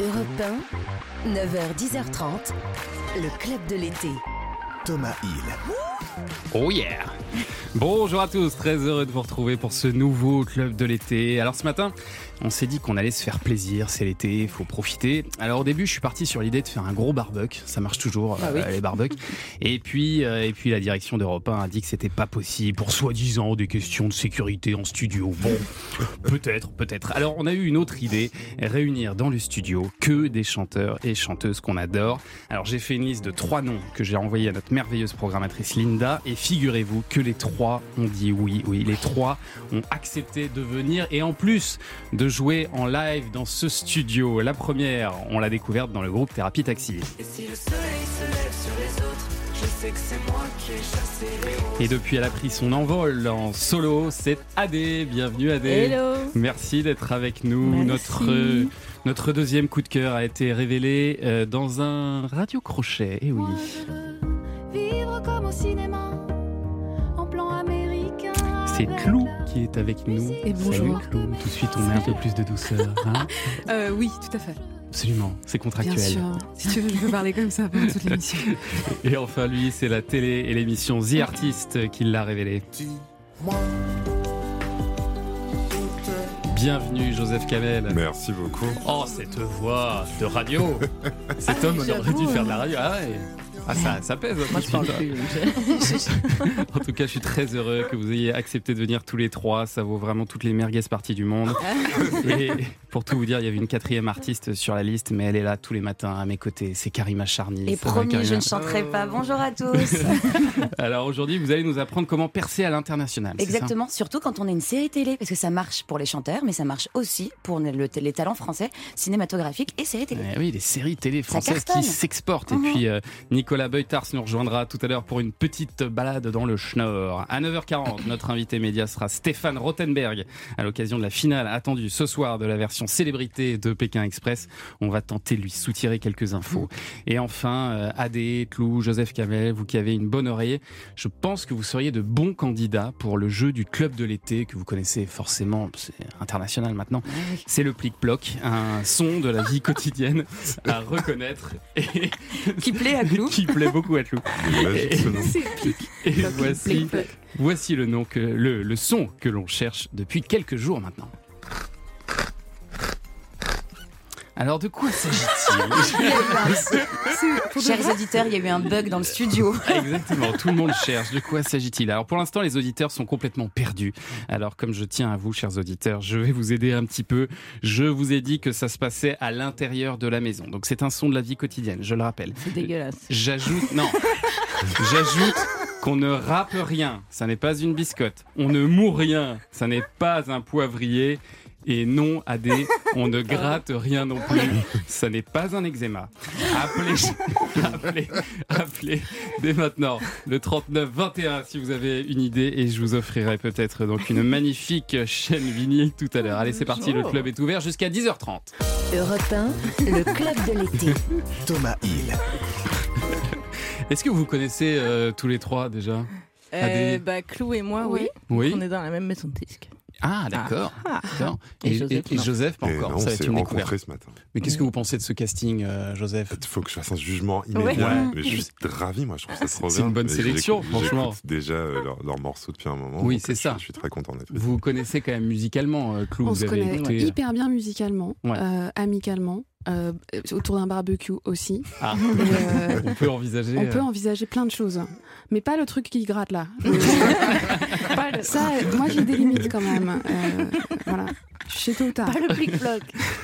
Europe 1, 9h, 10h30, le club de l'été. Thomas Hill. Oh yeah Bonjour à tous, très heureux de vous retrouver pour ce nouveau club de l'été. Alors ce matin, on s'est dit qu'on allait se faire plaisir, c'est l'été, il faut profiter. Alors au début, je suis parti sur l'idée de faire un gros barbecue, ça marche toujours Ah euh, les barbecues. Et puis euh, et puis la direction d'Europe 1 a dit que c'était pas possible pour soi-disant des questions de sécurité en studio. Bon, peut-être, peut-être. Alors on a eu une autre idée, réunir dans le studio que des chanteurs et chanteuses qu'on adore. Alors j'ai fait une liste de trois noms que j'ai envoyé à notre merveilleuse programmatrice Linda et figurez-vous que les trois ont dit oui, oui, les trois ont accepté de venir et en plus de jouer en live dans ce studio. La première, on l'a découverte dans le groupe Thérapie Taxi. Et si le soleil se lève sur les autres, je sais que c'est moi qui ai chassé les roses. Et depuis, elle a pris son envol en solo. C'est Adé. Bienvenue Adé. Hello Merci d'être avec nous. Merci. Notre, euh, notre deuxième coup de cœur a été révélé euh, dans un radio crochet. Et oui. C'est Clou qui est avec nous. Et Salut bonjour. Clou. Tout de suite, on met un peu plus de douceur. hein. Euh, Oui, tout à fait. Absolument, c'est Bien contractuel. sûr. Si tu veux, je peux parler comme ça pendant toute l'émission. Et enfin, lui, c'est la télé et l'émission The Artist qui l'a révélé. Bienvenue, Joseph Kamel. Merci beaucoup. Oh, cette voix de radio Cet homme on aurait dû faire de la radio. Ah ouais ah, ça, ça pèse. Moi, je parle En tout cas, je suis très heureux que vous ayez accepté de venir tous les trois. Ça vaut vraiment toutes les merguez parties du monde. Et pour tout vous dire, il y avait une quatrième artiste sur la liste, mais elle est là tous les matins à mes côtés. C'est Karima Charny. Et promis, je ne chanterai pas. Bonjour à tous. Alors aujourd'hui, vous allez nous apprendre comment percer à l'international. Exactement, surtout quand on est une série télé, parce que ça marche pour les chanteurs, mais ça marche aussi pour le- les talents français cinématographiques et séries télé. Eh oui, des séries télé françaises qui s'exportent. Et Mhm. puis euh, Nicolas Beutars nous rejoindra tout à l'heure pour une petite balade dans le Schnorr. À 9h40, notre invité média sera Stéphane Rothenberg. À l'occasion de la finale attendue ce soir de la version célébrité de Pékin Express, on va tenter de lui soutirer quelques infos. Et enfin, euh, Adé, Clou, Joseph Camel, vous qui avez une bonne oreille, je pense que vous seriez de bons candidats pour le jeu du club de l'été que vous connaissez forcément, c'est international maintenant. C'est le plic-ploc, un son de la vie quotidienne à reconnaître et Qui plaît à Clou. qui plaît beaucoup à. Et voici, voici le, nom que, le, le son que l'on cherche depuis quelques jours maintenant. Alors de quoi s'agit-il Chers auditeurs, il y a eu un bug dans le studio. Exactement, tout le monde cherche. De quoi s'agit-il? Alors pour l'instant, les auditeurs sont complètement perdus. Alors comme je tiens à vous, chers auditeurs, je vais vous aider un petit peu. Je vous ai dit que ça se passait à l'intérieur de la maison. Donc c'est un son de la vie quotidienne, je le rappelle. C'est dégueulasse. J'ajoute, non, j'ajoute qu'on ne râpe rien, ça n'est pas une biscotte. On ne moue rien, ça n'est pas un poivrier. Et non, Adé, on ne gratte rien non plus, ça n'est pas un eczéma. Appelez, appelez, appelez dès maintenant le 39 21 si vous avez une idée et je vous offrirai peut-être donc une magnifique chaîne vinyle tout à l'heure. Allez, c'est parti, le club est ouvert jusqu'à 10h30. Europe 1, le club de l'été. Thomas Hill. Est-ce que vous connaissez euh, tous les trois déjà? Euh, Adé? bah, Clou et moi, oui. Oui. On est dans la même maison de disques. Ah, d'accord. Ah. d'accord. Et Et, Joseph, et- et non. Joseph, pas encore. non, ça va on être s'est une découverte. rencontrés ce matin. Mais qu'est-ce que vous pensez de ce casting, euh, Joseph Il faut que je fasse un jugement immédiat. Ouais. Mais je suis ravi, moi, je trouve ça trop bien. C'est une bonne sélection, franchement. Déjà euh, leurs leurs morceaux depuis un moment. Oui, c'est euh, je- ça. Je suis très content d'être. Vous connaissez quand même musicalement, euh, Clou. On vous se avez connaît écouté- hyper bien musicalement, Ouais. euh, amicalement, euh, autour d'un barbecue aussi. Ah. Euh, On peut envisager. on peut euh, envisager plein de choses, mais pas le truc qui gratte là. Pas le- Ça, euh, moi j'ai des limites quand même. Euh, voilà, je sais tôt ou tard. Pas le plic-ploc.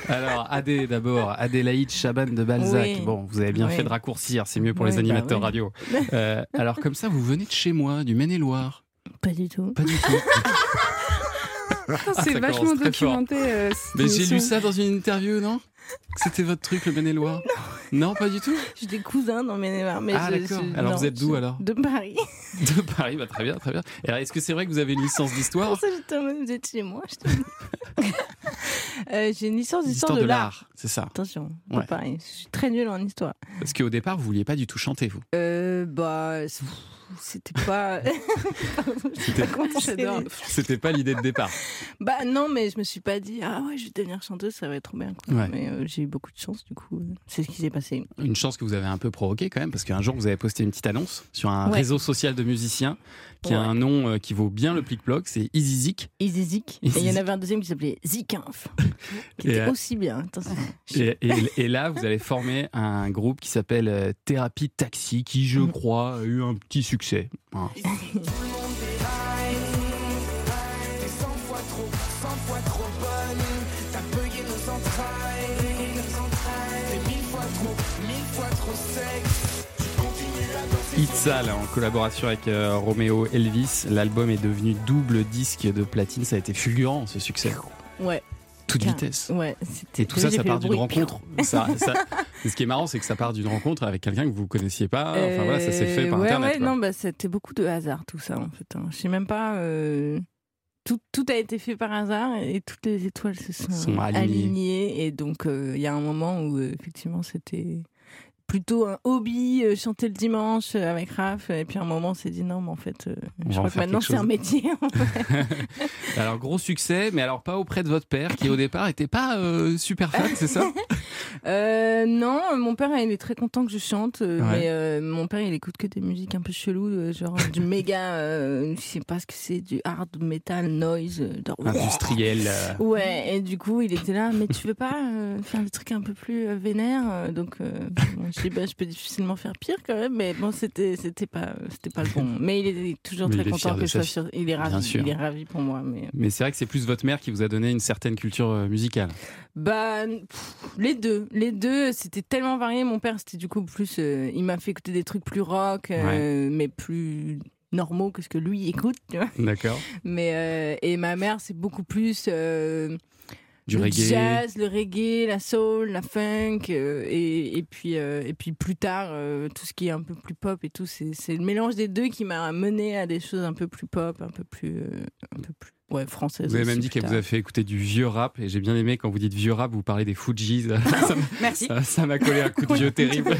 Alors, Adé d'abord, Adélaïde Chaban de Balzac. Oui. Bon, vous avez bien Oui. fait de raccourcir, c'est mieux pour Oui, les bah animateurs oui. radio. Euh, alors, comme ça, vous venez de chez moi, du Maine-et-Loire. Pas du tout. Pas du tout. C'est ça vachement documenté. euh, Mais j'ai lu ça dans une interview, non? C'était votre truc, le Maine-et-Loire non. pas du tout J'ai des cousins dans mes mais Ah, d'accord. Alors, non, vous êtes d'où, alors De Paris. De Paris, bah, très bien, très bien. Et alors, est-ce que c'est vrai que vous avez une licence d'histoire? Pour ça, j'étais en mode, vous êtes chez moi. j'étais en mode- Euh, J'ai une licence d'histoire L'histoire de, l'art. c'est ça. Attention, Ouais. pas pareil. Je suis très nulle en histoire. Parce qu'au départ, vous vouliez pas du tout chanter, vous. Euh, bah, c'est- c'était pas. C'est. C'était pas l'idée de départ. Bah non, mais je me suis pas dit ah ouais, je vais devenir chanteuse, ça va être trop bien. quoi. Ouais. Mais euh, j'ai eu beaucoup de chance, du coup, euh, c'est ce qui s'est passé. Une chance que vous avez un peu provoqué quand même, parce qu'un jour vous avez posté une petite annonce sur un Ouais. réseau social de musiciens qui a un nom euh, qui vaut bien le plic-ploc, c'est Easy Zik. Easy Zik. Et il y en avait un deuxième qui s'appelait Zikinf, qui était euh, aussi bien. Et, et- et là, vous allez former un groupe qui s'appelle euh, Thérapie Taxi, qui, je Mhm. crois, a eu un petit succès. Voilà. Itzal, en collaboration avec euh, Romeo Elvis, l'album est devenu double disque de platine. Ça a été fulgurant, ce succès. Ouais, Toute Car- vitesse. ouais. c'était- Et tout ça, ça part d'une rencontre. Ça, ça- ce qui est marrant, c'est que ça part d'une rencontre avec quelqu'un que vous connaissiez pas. Enfin voilà, ça s'est fait par Euh, ouais, internet. Ouais, quoi. non, bah, c'était beaucoup de hasard tout ça en fait. hein. Je sais même pas. euh, Tout, tout a été fait par hasard et toutes les étoiles se sont, Sont alignées. alignées. Et donc euh, il y a un moment où euh, effectivement c'était plutôt un hobby, euh, chanter le dimanche euh, avec Raph. Et puis à un moment on s'est dit non, mais en fait, euh, je crois que maintenant c'est un métier. en fait. Alors gros succès, mais alors pas auprès de votre père, qui au départ était pas super fan, c'est ça? Non, mon père il est très content que je chante, Ouais. mais mon père il écoute que des musiques un peu cheloues, genre du méga, je sais pas ce que c'est, du hard metal noise, genre- Industriel. Ouais, et du coup il était là, mais tu veux pas faire des trucs un peu plus vénères Donc bon, je dis bah, je peux difficilement faire pire quand même, mais bon c'était c'était pas c'était pas le bon. Mais il est toujours Mais très content que je sois sur, il est ravi, il est ravi pour moi, mais Mais c'est vrai que c'est plus votre mère qui vous a donné une certaine culture euh, musicale. Bah, pff, les deux. Les deux, c'était tellement varié. Mon père, c'était du coup plus. euh, il m'a fait écouter des trucs plus rock, euh, mais plus normaux que ce que lui écoute. D'accord. Mais, euh, et ma mère, c'est beaucoup plus. euh, Du le reggae. jazz, le reggae, la soul, la funk, euh, et, et puis euh, et puis plus tard euh, tout ce qui est un peu plus pop et tout, c'est c'est le mélange des deux qui m'a mené à des choses un peu plus pop, un peu plus euh, un peu plus ouais. Vous avez même dit qu'elle vous a fait écouter du vieux rap, et j'ai bien aimé quand vous dites vieux rap, vous parlez des Fujis. Ça Merci. ça- m'a collé un coup de vieux terrible.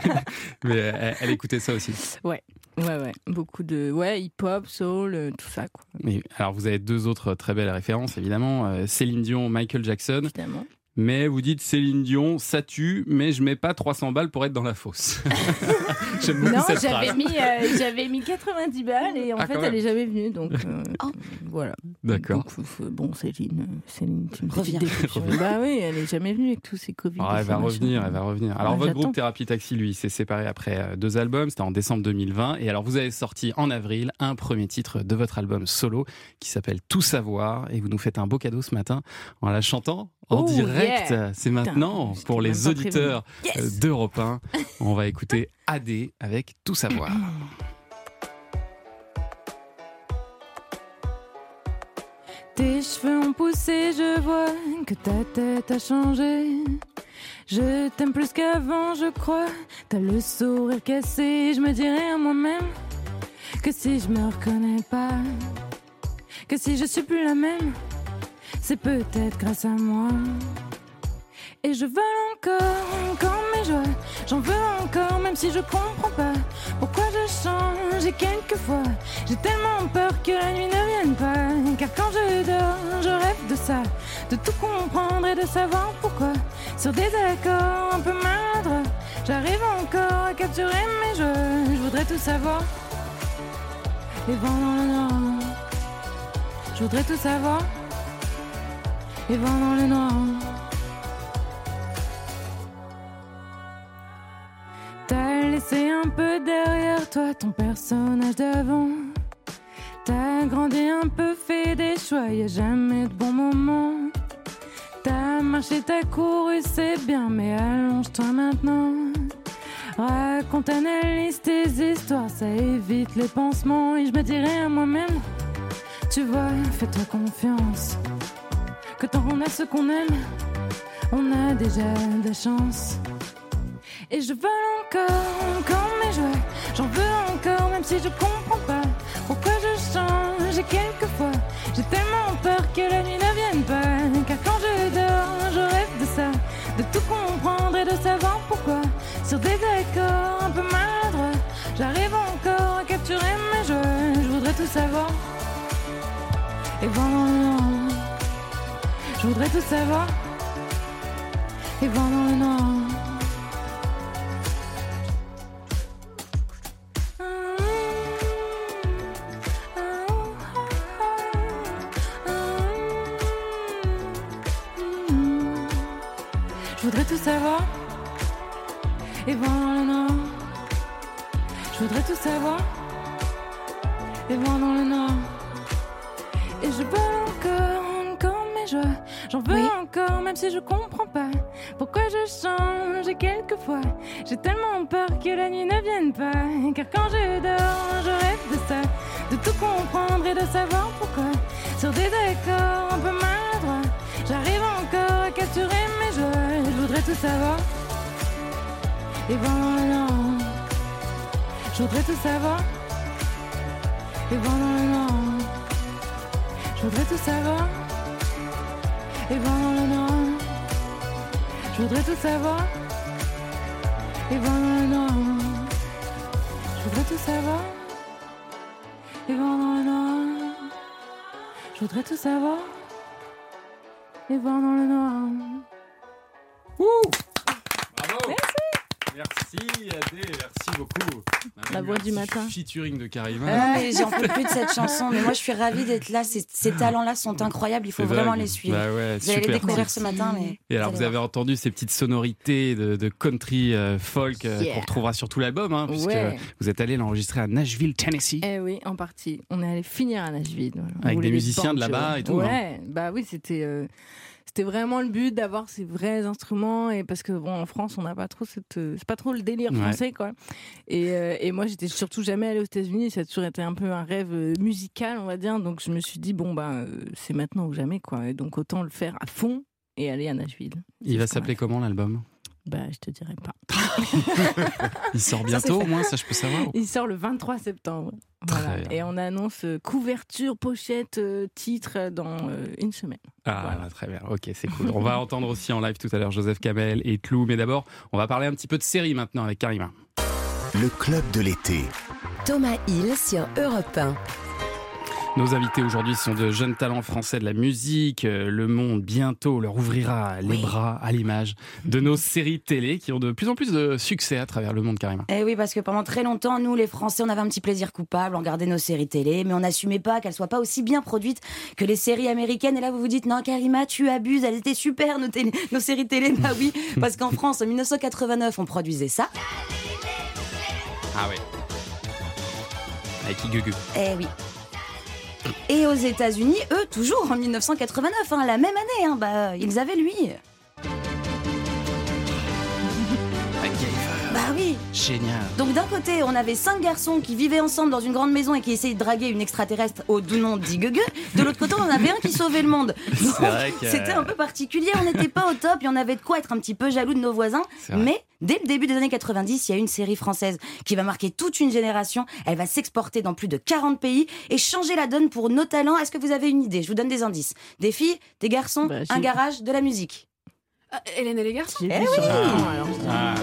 Mais elle, elle écoutait ça aussi. Ouais, ouais, beaucoup de ouais hip-hop, soul, euh, tout ça quoi. Mais, alors vous avez deux autres très belles références, évidemment. euh, Céline Dion, Michael Jackson. Évidemment. Mais vous dites Céline Dion, ça tue, mais je mets pas 300 balles pour être dans la fosse. J'aime beaucoup Non, cette j'avais phrase. mis, euh, j'avais mis 90 balles et en Ah, fait, elle même. est jamais venue. Donc, euh, Oh. voilà. D'accord. Donc, euh, bon, Céline, Céline, tu me Reviens. Bah oui, elle est jamais venue avec tous ces Covid. Ah, elle va revenir, elle va revenir. Alors Ouais, votre j'attends. groupe Thérapie Taxi, lui, s'est séparé après deux albums. C'était en décembre 2020. Et alors vous avez sorti en avril un premier titre de votre album solo qui s'appelle Tout savoir. Et vous nous faites un beau cadeau ce matin en la chantant en Oh, direct. yeah. C'est maintenant pour les auditeurs euh, d'Europe 1. On va écouter AD avec Tout savoir. Tes cheveux ont poussé, je vois que ta tête a changé. Je t'aime plus qu'avant, je crois. T'as le sourire cassé, je me dirais à moi-même que si je me reconnais pas, que si je suis plus la même, c'est peut-être grâce à moi. Et je vole encore, encore mes joies. J'en veux encore, même si je comprends pas pourquoi je change. Et quelquefois, j'ai tellement peur que la nuit ne vienne pas. Car quand je dors, je rêve de ça, de tout comprendre et de savoir pourquoi. Sur des accords un peu maladroits, j'arrive encore à capturer mes joies. Je voudrais tout savoir. Les vents dans le noir. Je voudrais tout savoir. Les vents dans le noir. T'as laissé un peu derrière toi ton personnage d'avant. T'as grandi un peu, fait des choix, y a jamais de bon moment. T'as marché, t'as couru, c'est bien, mais allonge-toi maintenant. Raconte, analyse tes histoires, ça évite les pansements. Et je me dirais à moi-même, tu vois, fais-toi confiance. Que tant qu'on a ce qu'on aime, on a déjà de la chance. Et je vole encore, encore mes joies. J'en veux encore, même si je comprends pas pourquoi je change. Et quelquefois, j'ai tellement peur que la nuit ne vienne pas. Car quand de tout comprendre et de savoir pourquoi. Sur des accords un peu maladroits, j'arrive encore à capturer mes jeux. Je voudrais tout savoir. Et pendant je voudrais tout savoir. J'ai tellement peur que la nuit ne vienne pas. Car quand je dors, je rêve de ça, de tout comprendre et de savoir pourquoi. Sur des accords un peu maladroits, j'arrive encore à capturer mes joies. Je voudrais tout savoir. Et voilà, je voudrais tout savoir. Et voilà, je voudrais tout savoir. Et voir le noir. Je voudrais tout savoir. Et voir le noir. Je voudrais tout savoir. Et dans le noir. Je voudrais tout savoir. Et dans le noir Merci Adé, merci beaucoup. On a La eu voix du matin. Featuring de Karima. Ah, mais J'en peux plus de cette chanson, mais moi je suis ravie d'être là. Ces, ces talents-là sont incroyables, il faut vraiment les suivre. Bah ouais, vous allez les découvrir ce matin, mais. Et alors, vous avez entendu ces petites sonorités de, de country euh, folk euh, Yeah. qu'on retrouvera sur tout l'album, hein, puisque Ouais. vous êtes allé l'enregistrer à Nashville, Tennessee. Eh oui, en partie. On est allé finir à Nashville. On Avec des musiciens de là-bas et tout, hein. Ouais, bah oui, c'était. euh, C'était vraiment le but d'avoir ces vrais instruments et parce que bon en France on n'a pas trop cette euh, c'est pas trop le délire Ouais. français quoi. Et, euh, et moi j'étais surtout jamais allée aux États-Unis. Ça a toujours été un peu un rêve euh, musical on va dire. Donc je me suis dit bon bah euh, c'est maintenant ou jamais quoi. Et donc autant le faire à fond et aller à Nashville. Il va s'appeler comment l'album? Bah je te dirai pas Il sort bientôt au moins, ça je peux savoir Il sort le 23 septembre. Très Voilà. bien. Et on annonce euh, couverture, pochette, euh, titre euh, dans euh, une semaine. Ah, bah, très bien, ok, c'est cool. On va entendre aussi en live tout à l'heure Joseph Kamel et Clou, mais d'abord, on va parler un petit peu de série maintenant avec Karima. Le club de l'été. Thomas Hill sur Europe 1. Nos invités aujourd'hui sont de jeunes talents français de la musique. Euh, Le monde bientôt leur ouvrira les bras à l'image de nos séries télé qui ont de plus en plus de succès à travers le monde, Karima. Eh oui, parce que pendant très longtemps, nous, les Français, on avait un petit plaisir coupable, on regardait nos séries télé, mais on n'assumait pas qu'elles soient pas aussi bien produites que les séries américaines. Et là, vous vous dites, non, Karima, tu abuses, elles étaient super, nos, télé- nos séries télé. Bah oui, parce qu'en France, en 1989, on produisait ça. Ah ouais. Avec Igugu. Eh oui. Et aux États-Unis, eux, toujours en 1989, hein, la même année, hein, bah, ils avaient lui. Bah oui. Génial. Donc d'un côté, on avait cinq garçons qui vivaient ensemble dans une grande maison et qui essayaient de draguer une extraterrestre au doux nom d'Igugu. De l'autre côté, on avait un qui sauvait le monde. Que- C'était un peu particulier, on n'était pas au top et on avait de quoi être un petit peu jaloux de nos voisins. Mais dès le début des années 90, il y a une série française qui va marquer toute une génération. Elle va s'exporter dans plus de 40 pays et changer la donne pour nos talents. Est-ce que vous avez une idée? Je vous donne des indices. Des filles, des garçons, Bah, un garage, de la musique. Ah, Hélène et les garçons? Eh oui. alors. Ah,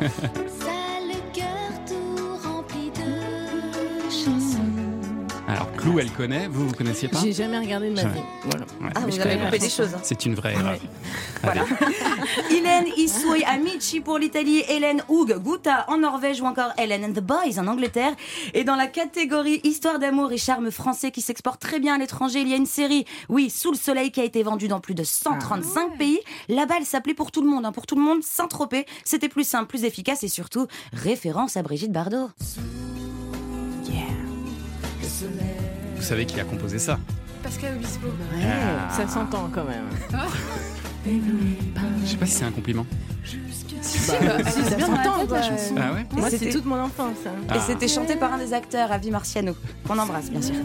Yeah. Clou, elle connaît, vous, vous connaissiez pas J'ai jamais regardé de ma vie. Voilà. Ouais. Ah, Mais vous je avez la des choses. hein. C'est une vraie erreur. Voilà. Hélène Issouy Amici pour l'Italie, Hélène Hug Guta en Norvège ou encore Hélène and the Boys en Angleterre. Et dans la catégorie Histoire d'amour et charme français qui s'exporte très bien à l'étranger, il y a une série, oui, Sous le soleil qui a été vendue dans plus de 135 pays. Là-bas, elle s'appelait pour tout le monde, hein, pour tout le monde, Saint-Tropez. C'était plus simple, plus efficace et surtout référence à Brigitte Bardot. Vous savez qui a composé ça Pascal Obispo. Ah. Ça s'entend quand même. Je sais pas si c'est un compliment. Si, bah, si, c'est ça bien dans la chanson. Ah ouais Moi, c'est c'était- toute mon enfance. hein. Et Ah. c'était chanté par un des acteurs, Avi Marciano, qu'on embrasse bien sûr.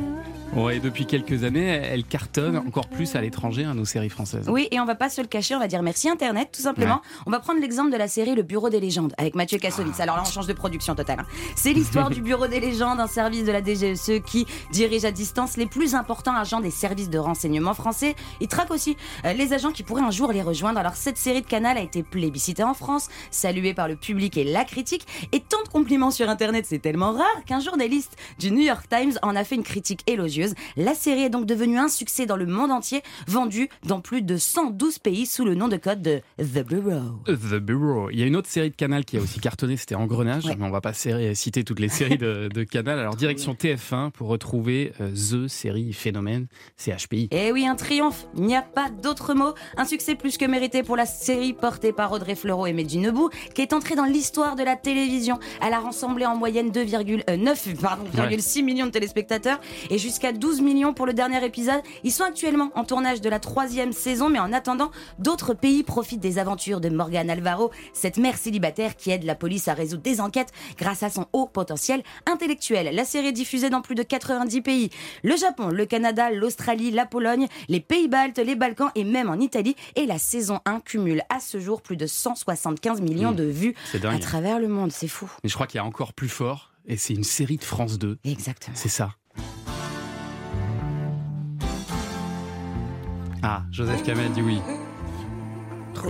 Ouais, et depuis quelques années, elle cartonne encore plus à l'étranger, hein, nos séries françaises. Oui, et on va pas se le cacher, on va dire merci Internet, tout simplement. On va prendre l'exemple de la série Le Bureau des légendes avec Mathieu Kassovitz. Alors là, on change de production totale. hein. C'est l'histoire du Bureau des légendes, un service de la DGSE qui dirige à distance les plus importants agents des services de renseignement français. Il traque aussi euh, les agents qui pourraient un jour les rejoindre. Alors cette série de Canal a été plébiscitée en France, saluée par le public et la critique, et tant de compliments sur Internet, c'est tellement rare qu'un journaliste du New York Times en a fait une critique élogieuse. La série est donc devenue un succès dans le monde entier, vendue dans plus de 112 pays sous le nom de code de The Bureau. The Bureau. Il y a une autre série de Canal qui a aussi cartonné, c'était Engrenage, mais on va pas serrer- citer toutes les séries de, de Canal. Alors direction TF1 pour retrouver euh, The série phénomène CHPI. Eh oui, un triomphe, il n'y a pas d'autre mot. Un succès plus que mérité pour la série portée par Audrey Fleurot et Mehdi Nebou, qui est entrée dans l'histoire de la télévision. Elle a rassemblé en moyenne 2,9 pardon, Ouais. 6 millions de téléspectateurs et jusqu'à 12 millions pour le dernier épisode. Ils sont actuellement en tournage de la troisième saison, mais en attendant, d'autres pays profitent des aventures de Morgane Alvaro, cette mère célibataire qui aide la police à résoudre des enquêtes grâce à son haut potentiel intellectuel. La série est diffusée dans plus de 90 pays. Le Japon, le Canada, l'Australie, la Pologne, les Pays-Baltes, les Balkans et même en Italie. Et la saison 1 cumule à ce jour plus de 175 millions Mmh. de vues à travers le monde. C'est fou. Mais je crois qu'il y a encore plus fort, et c'est une série de France 2. Exactement. C'est ça. Ah, Joseph Kamel dit oui.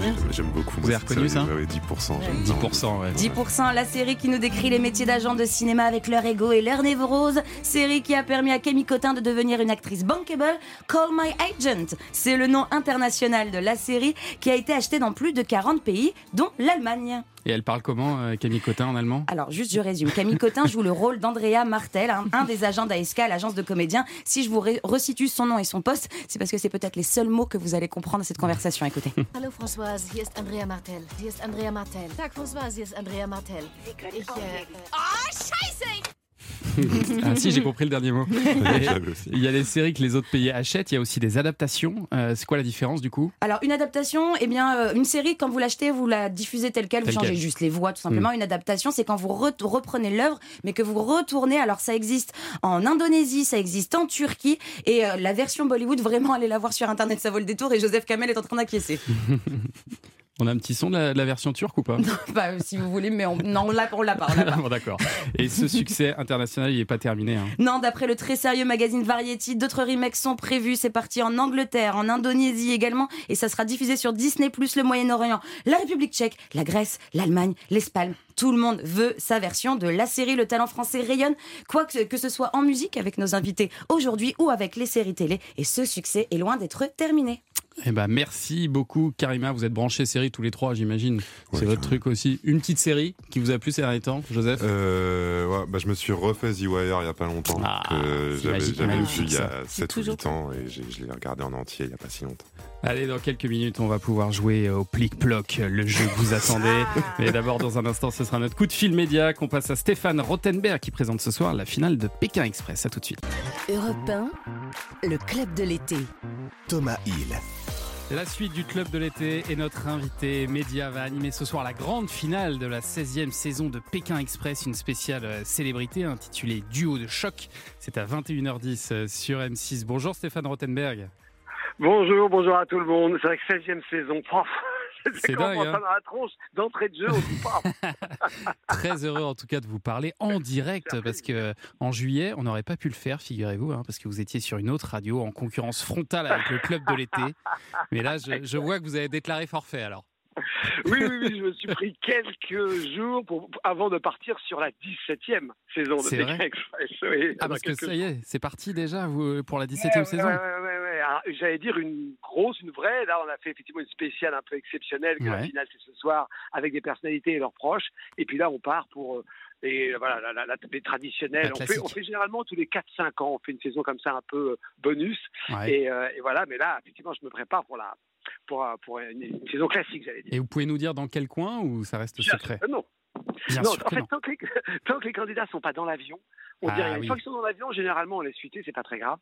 J'aime- J'aime beaucoup. Vous avez reconnu ça Ouais, ouais, 10%. j'aime 10%, ouais. 10%, la série qui nous décrit les métiers d'agents de cinéma avec leur ego et leur névrose. Série qui a permis à Camille Cotin de devenir une actrice bankable. Call My Agent, c'est le nom international de la série qui a été achetée dans plus de 40 pays, dont l'Allemagne. Et elle parle comment, euh, Camille Cotin, en allemand? Alors, juste je résume. Camille Cotin joue le rôle d'Andrea Martel, un, un des agents d'ASK, l'agence de comédiens. Si je vous resitue son nom et son poste, c'est parce que c'est peut-être les seuls mots que vous allez comprendre de cette conversation. Écoutez. Hallo Françoise, hier ist Andrea Martel. Hier ist Andrea Martel. Tag Françoise, hier ist Andrea Martel. Ich, äh, Ah si, j'ai compris le dernier mot. Il y a les séries que les autres pays achètent, il y a aussi des adaptations. Euh, c'est quoi la différence du coup? Alors, une adaptation, eh bien, euh, une série, quand vous l'achetez, vous la diffusez telle quelle, vous Telle changez juste les voix, tout simplement. Une adaptation, c'est quand vous re- reprenez l'œuvre, mais que vous retournez. Alors, ça existe en Indonésie, ça existe en Turquie, et euh, la version Bollywood, vraiment, allez la voir sur Internet, ça vaut le détour, et Joseph Kamel est en train d'acquiescer. On a un petit son de la, de la version turque ou pas Bah, si vous voulez, mais on, non, l'a pas, on l'a pas. Bon, D'accord. Et ce succès international, il n'est pas terminé. hein. Non, d'après le très sérieux magazine Variety, d'autres remakes sont prévus. C'est parti en Angleterre, en Indonésie également, et ça sera diffusé sur Disney+, le Moyen-Orient, la République tchèque, la Grèce, l'Allemagne, l'Espagne. Tout le monde veut sa version de la série Le Talent français rayonne, quoi que, que ce soit en musique avec nos invités aujourd'hui ou avec les séries télé. Et ce succès est loin d'être terminé. Eh ben, merci beaucoup, Karima. Vous êtes branchés série tous les trois, j'imagine. C'est votre truc aussi. Une petite série qui vous a plu ces derniers temps, Joseph? Euh, ouais, bah, je me suis refait The Wire il y a pas longtemps. Ah, c'est j'avais vu il y a 7 ou toujours 8 ans et je l'ai regardé en entier il y a pas si longtemps. Allez, dans quelques minutes, on va pouvoir jouer au plic-ploc, le jeu que vous attendez. Mais d'abord, dans un instant, ce sera notre coup de fil média qu'on passe à Stéphane Rothenberg qui présente ce soir la finale de Pékin Express. À tout de suite. Europe 1, le club de l'été. Thomas Hill. La suite du club de l'été et notre invité média va animer ce soir la grande finale de la 16e saison de Pékin Express, une spéciale euh, célébrité intitulée Duo de choc. C'est à 21h10 euh, sur M6. Bonjour Stéphane Rothenberg. Bonjour, bonjour à tout le monde. C'est vrai que 16e saison. Pof, C'est dingue, hein. dans la tronche d'entrée de jeu, on. Très heureux en tout cas de vous parler en direct parce que en juillet on n'aurait pas pu le faire, figurez-vous, hein, parce que vous étiez sur une autre radio en concurrence frontale avec le club de l'été. Mais là, je, je vois que vous avez déclaré forfait alors. Oui, oui, oui, je me suis pris quelques jours pour, avant de partir sur la 17e saison de Pékin Express. Oui, Ah parce que ça y est, c'est parti déjà vous, pour la 17e Ouais, ouais, saison. ouais. Alors, J'allais dire une grosse, une vraie. Là, on a fait effectivement une spéciale un peu exceptionnelle, que la finale, c'est ce soir, avec des personnalités et leurs proches. Et puis là, on part pour euh, voilà, la, la, la- les traditionnels. On fait, classique. on fait généralement tous les 4-5 ans, on fait une saison comme ça un peu euh, bonus. Ouais. Et, euh, et voilà, mais là, effectivement, je me prépare pour, la, pour, euh, pour une, une saison classique, j'allais dire. Et vous pouvez nous dire dans quel coin ou ça reste secret Euh, Non, Bien non, sûr en que fait, non. tant que, les, tant que les candidats sont pas dans l'avion, on Ah dit rien. Une oui. fois qu'ils sont dans l'avion, généralement, on laisse fuiter, c'est pas très grave.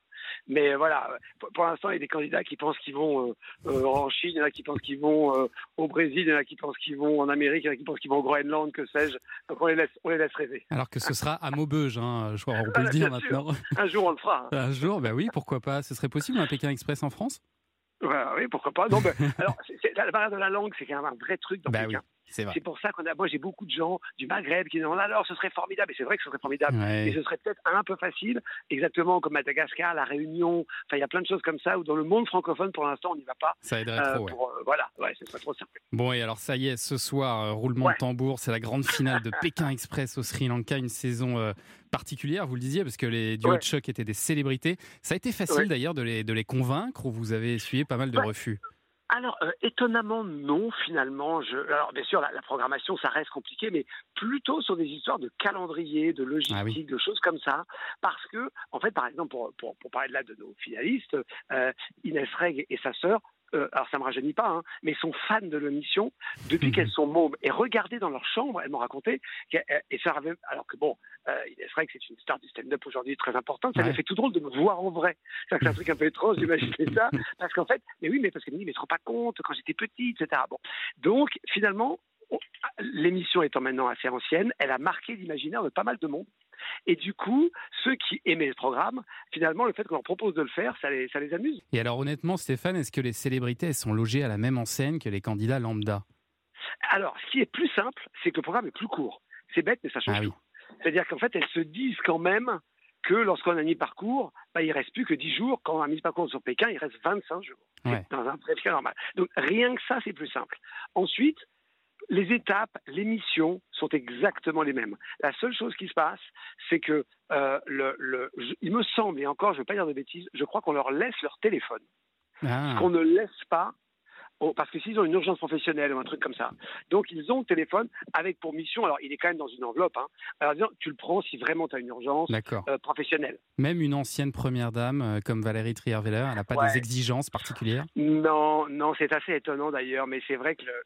Mais voilà, pour, pour l'instant, il y a des candidats qui pensent qu'ils vont euh, en Chine, il y en a qui pensent qu'ils vont euh, au Brésil, il y en a qui pensent qu'ils vont en Amérique, il y en a qui pensent qu'ils vont au Groenland, que sais-je. Donc on les laisse, on les laisse rêver. Alors que ce sera à Maubeuge, hein, je crois, on peut Ah, le dire maintenant. Un jour, on le fera. hein. Un jour, bah oui, pourquoi pas. Ce serait possible un Pékin Express en France? Voilà, oui, pourquoi pas. Non, mais, alors, c'est- la barrière de la langue, c'est quand même un vrai truc dans Bah oui, c'est. C'est pour ça qu'on a, moi j'ai beaucoup de gens du Maghreb qui disent oh, alors ce serait formidable, et c'est vrai que ce serait formidable, Ouais. mais ce serait peut-être un peu facile, exactement comme Madagascar, la Réunion, enfin il y a plein de choses comme ça où dans le monde francophone pour l'instant on n'y va pas. Ça aiderait Euh, trop, ouais. pour, euh, voilà, ouais, ce serait trop simple. Bon, et alors ça y est, ce soir, euh, roulement de tambour, c'est la grande finale de Pékin Express au Sri Lanka, une saison euh, particulière, vous le disiez, parce que les duos de choc étaient des célébrités. Ça a été facile d'ailleurs de les, de les convaincre ou vous avez essuyé pas mal de refus? Alors, euh, étonnamment, non, finalement. Je... Alors, bien sûr, la, la programmation, ça reste compliqué, mais plutôt sur des histoires de calendrier, de logistique, Ah oui. de choses comme ça. Parce que, en fait, par exemple, pour, pour, pour parler de là de nos finalistes, euh, Inès Reg et sa sœur, euh, alors ça me rajeunit pas, hein, mais sont fans de l'émission depuis Mhm. qu'elles sont mômes. Et regardez dans leur chambre, elles m'ont raconté, qu'elles- et ça avait, alors que bon, euh, Inès Reg, c'est une star du stand-up aujourd'hui très importante, ça Ouais. m'a fait tout drôle de me voir en vrai. C'est un truc un peu étrange d'imaginer ça, parce qu'en fait, mais oui, mais parce qu'elle me dit, mais tu te rends pas compte, quand j'étais petite, etc. Bon. Donc, finalement, on- l'émission étant maintenant assez ancienne, elle a marqué l'imaginaire de pas mal de monde. Et du coup, ceux qui aimaient le programme, finalement, le fait qu'on leur propose de le faire, ça les, ça les amuse. Et alors honnêtement, Stéphane, est-ce que les célébrités elles sont logées à la même enseigne que les candidats lambda? Alors, ce qui est plus simple, c'est que le programme est plus court. C'est bête, mais ça change Ah oui. tout. C'est-à-dire qu'en fait, elles se disent quand même que lorsqu'on a mis parcours, bah, il reste plus que 10 jours. Quand on a mis parcours sur Pékin, il reste 25 jours. Ouais. Dans un cas normal. Donc, rien que ça, c'est plus simple. Ensuite, les étapes, les missions sont exactement les mêmes. La seule chose qui se passe, c'est que euh, le, le- je- il me semble, et encore, je ne vais pas dire de bêtises, je crois qu'on leur laisse leur téléphone Ah, qu'on ne laisse pas, au- parce que s'ils ont une urgence professionnelle ou un truc comme ça, donc ils ont le téléphone avec pour mission, alors il est quand même dans une enveloppe, hein, alors disons, tu le prends si vraiment tu as une urgence euh, professionnelle. Même une ancienne première dame euh, comme Valérie Trierweiler, elle n'a pas Ouais. des exigences particulières? Non, non, c'est assez étonnant d'ailleurs, mais c'est vrai que le-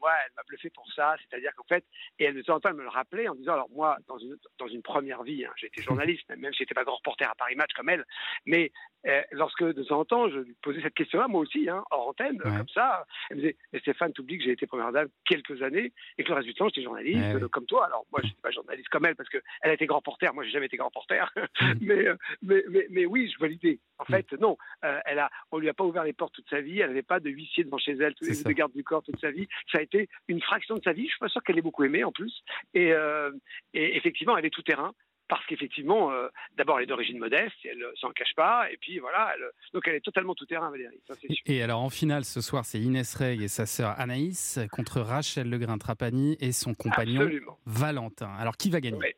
moi, elle m'a bluffé pour ça, c'est-à-dire qu'en fait, et elle de temps en temps, elle me le rappelait en disant, alors moi, dans une, dans une première vie, hein, j'ai été journaliste, même si j'étais pas grand reporter à Paris Match comme elle, mais euh, lorsque de temps en temps, je lui posais cette question-là, moi aussi, hein, hors antenne, Ouais. comme ça, elle me disait, mais Stéphane, t'oublies que j'ai été première dame quelques années, et que le reste du temps, j'étais journaliste, Ouais, ouais. comme toi. Alors moi, je n'étais pas journaliste comme elle, parce qu'elle a été grand reporter, moi, j'ai jamais été grand reporter, Mm. mais, euh, mais, mais, mais oui, je validais. En fait, non, euh, elle a, on lui a pas ouvert les portes toute sa vie. Elle n'avait pas de huissier devant chez elle, tous les de garde du corps toute sa vie. Ça a été une fraction de sa vie. Je suis pas sûr qu'elle ait beaucoup aimé en plus. Et, euh, et effectivement, elle est tout terrain. Parce qu'effectivement, euh, d'abord, elle est d'origine modeste, elle euh, s'en cache pas, et puis voilà, elle, donc elle est totalement tout terrain, Valérie, ça c'est sûr. Et alors en finale ce soir, c'est Inès Reg et sa sœur Anaïs contre Rachel Legrain Trapani et son compagnon Absolument. Valentin. Alors qui va gagner? Ouais.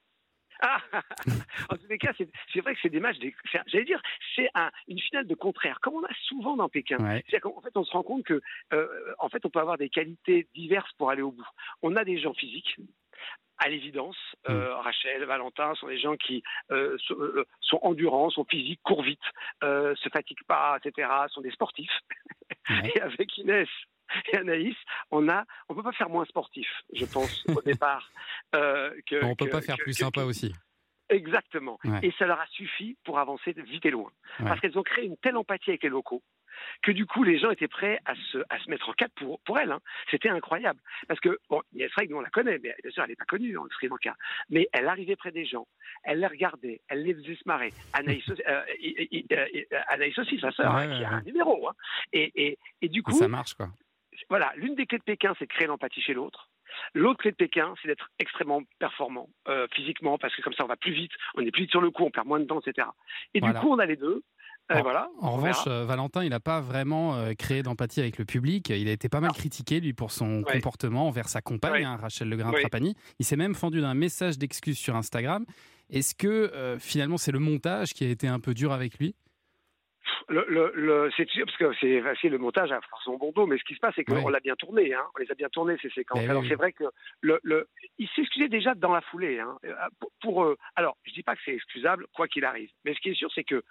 Ah, en tous les cas, c'est vrai que c'est des matchs, j'allais dire, c'est un- une finale de contraire, comme on a souvent dans Pékin. Ouais. C'est-à-dire qu'en fait, on se rend compte que, euh, en fait, on peut avoir des qualités diverses pour aller au bout. On a des gens physiques. À l'évidence, euh, Rachel, Valentin sont des gens qui euh, sont, euh, sont endurants, sont physiques, courent vite, se fatiguent pas, etc. Sont des sportifs. Ouais. Et avec Inès et Anaïs, on a, on peut pas faire moins sportif, je pense au départ. euh, que, On peut que- pas faire que- plus que- sympa aussi. Exactement. Ouais. Et ça leur a suffi pour avancer vite et loin. Ouais. Parce qu'elles ont créé une telle empathie avec les locaux que du coup, les gens étaient prêts à se, à se mettre en quatre pour, pour elle. hein. C'était incroyable. Parce que, bon, Inès Reg, nous, on la connaît, mais bien sûr, elle n'est pas connue en Sri Lanka. Mais elle arrivait près des gens, elle les regardait, elle les faisait se marrer. Anaïs, aussi- euh, euh, Anaïs aussi, sa sœur, Ouais, hein, qui a un numéro. hein. Et, et, et du coup, ça marche quoi. Voilà, l'une des clés de Pékin, c'est de créer l'empathie chez l'autre. L'autre clé de Pékin, c'est d'être extrêmement performant euh, physiquement, parce que comme ça, on va plus vite, on est plus vite sur le coup, on perd moins de temps, etc. Et Voilà. du coup, on a les deux. Euh, En- voilà. En revanche, verra. euh, Valentin, il n'a pas vraiment euh, créé d'empathie avec le public. Il a été pas mal critiqué, lui, pour son Ouais. comportement envers sa compagne, Ouais. hein, Rachel Legrain Ouais. Trapani. Il s'est même fendu d'un message d'excuse sur Instagram. Est-ce que euh, finalement c'est le montage qui a été un peu dur avec lui? Le, le, le- c'est parce que c'est facile le montage à faire son bon dos, mais ce qui se passe, c'est qu'on l'a bien tourné, hein. on les a bien tournés ces séquences. Oui, alors oui. c'est vrai que le, le, il s'excusait déjà dans la foulée. Hein. Euh, Pour, pour, euh, alors, je dis pas que c'est excusable, quoi qu'il arrive, mais ce qui est sûr, c'est que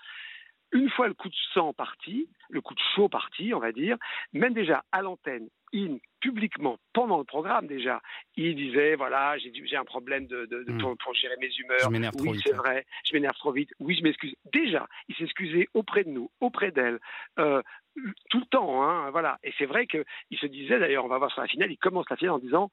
une fois le coup de sang parti, le coup de chaud parti, on va dire, même déjà à l'antenne, in, publiquement, pendant le programme déjà, il disait voilà, j'ai j'ai un problème de, de- de- Hmm. pour, pour gérer mes Je humeurs. trop Oui, c'est vrai, je m'énerve trop vite. Oui, je m'excuse. Déjà, il s'excusait auprès de nous, auprès d'elle. euh, tout le temps, hein, voilà. Et c'est vrai qu'il se disait, d'ailleurs, on va voir sur la finale, il commence la finale en disant,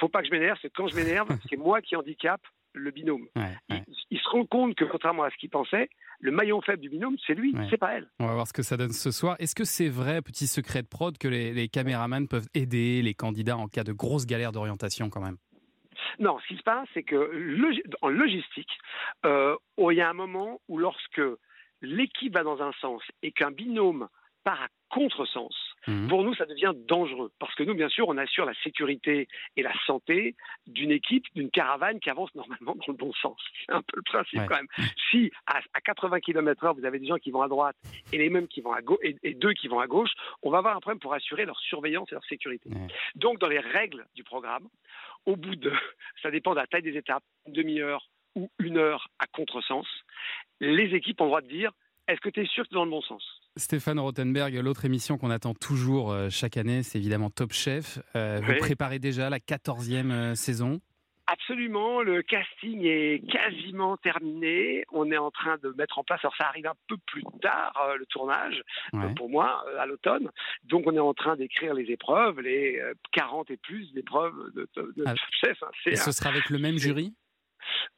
faut pas que je m'énerve, c'est quand je m'énerve, c'est moi qui handicape le binôme. Ouais, ouais. Il, il se rend compte que, contrairement à ce qu'il pensait, le maillon faible du binôme, c'est lui, Ouais. c'est pas elle. On va voir ce que ça donne ce soir. Est-ce que c'est vrai, petit secret de prod, que les, les caméramans peuvent aider les candidats en cas de grosse galère d'orientation quand même? Non, ce qui se passe, c'est que en logistique, euh, oh, il y a un moment où lorsque l'équipe va dans un sens et qu'un binôme part à contresens, Mhm. pour nous, ça devient dangereux. Parce que nous, bien sûr, on assure la sécurité et la santé d'une équipe, d'une caravane qui avance normalement dans le bon sens. C'est un peu le principe Ouais. quand même. Si à, à 80 km/h, vous avez des gens qui vont à droite et les mêmes qui vont à gauche et, et deux qui vont à gauche, on va avoir un problème pour assurer leur surveillance et leur sécurité. Donc, dans les règles du programme, au bout de, ça dépend de la taille des étapes, une demi-heure ou une heure à contresens, les équipes ont le droit de dire est-ce que tu es sûr que tu es dans le bon sens? Stéphane Rothenberg, l'autre émission qu'on attend toujours euh, chaque année, c'est évidemment Top Chef. Euh, Vous préparez déjà la 14e euh, saison? Absolument, le casting est quasiment terminé. On est en train de mettre en place, alors ça arrive un peu plus tard, euh, le tournage, euh, pour moi, euh, à l'automne. Donc on est en train d'écrire les épreuves, les euh, 40 et plus d'épreuves de, de, de Ah. chef. hein. Et ce un- sera avec le même jury?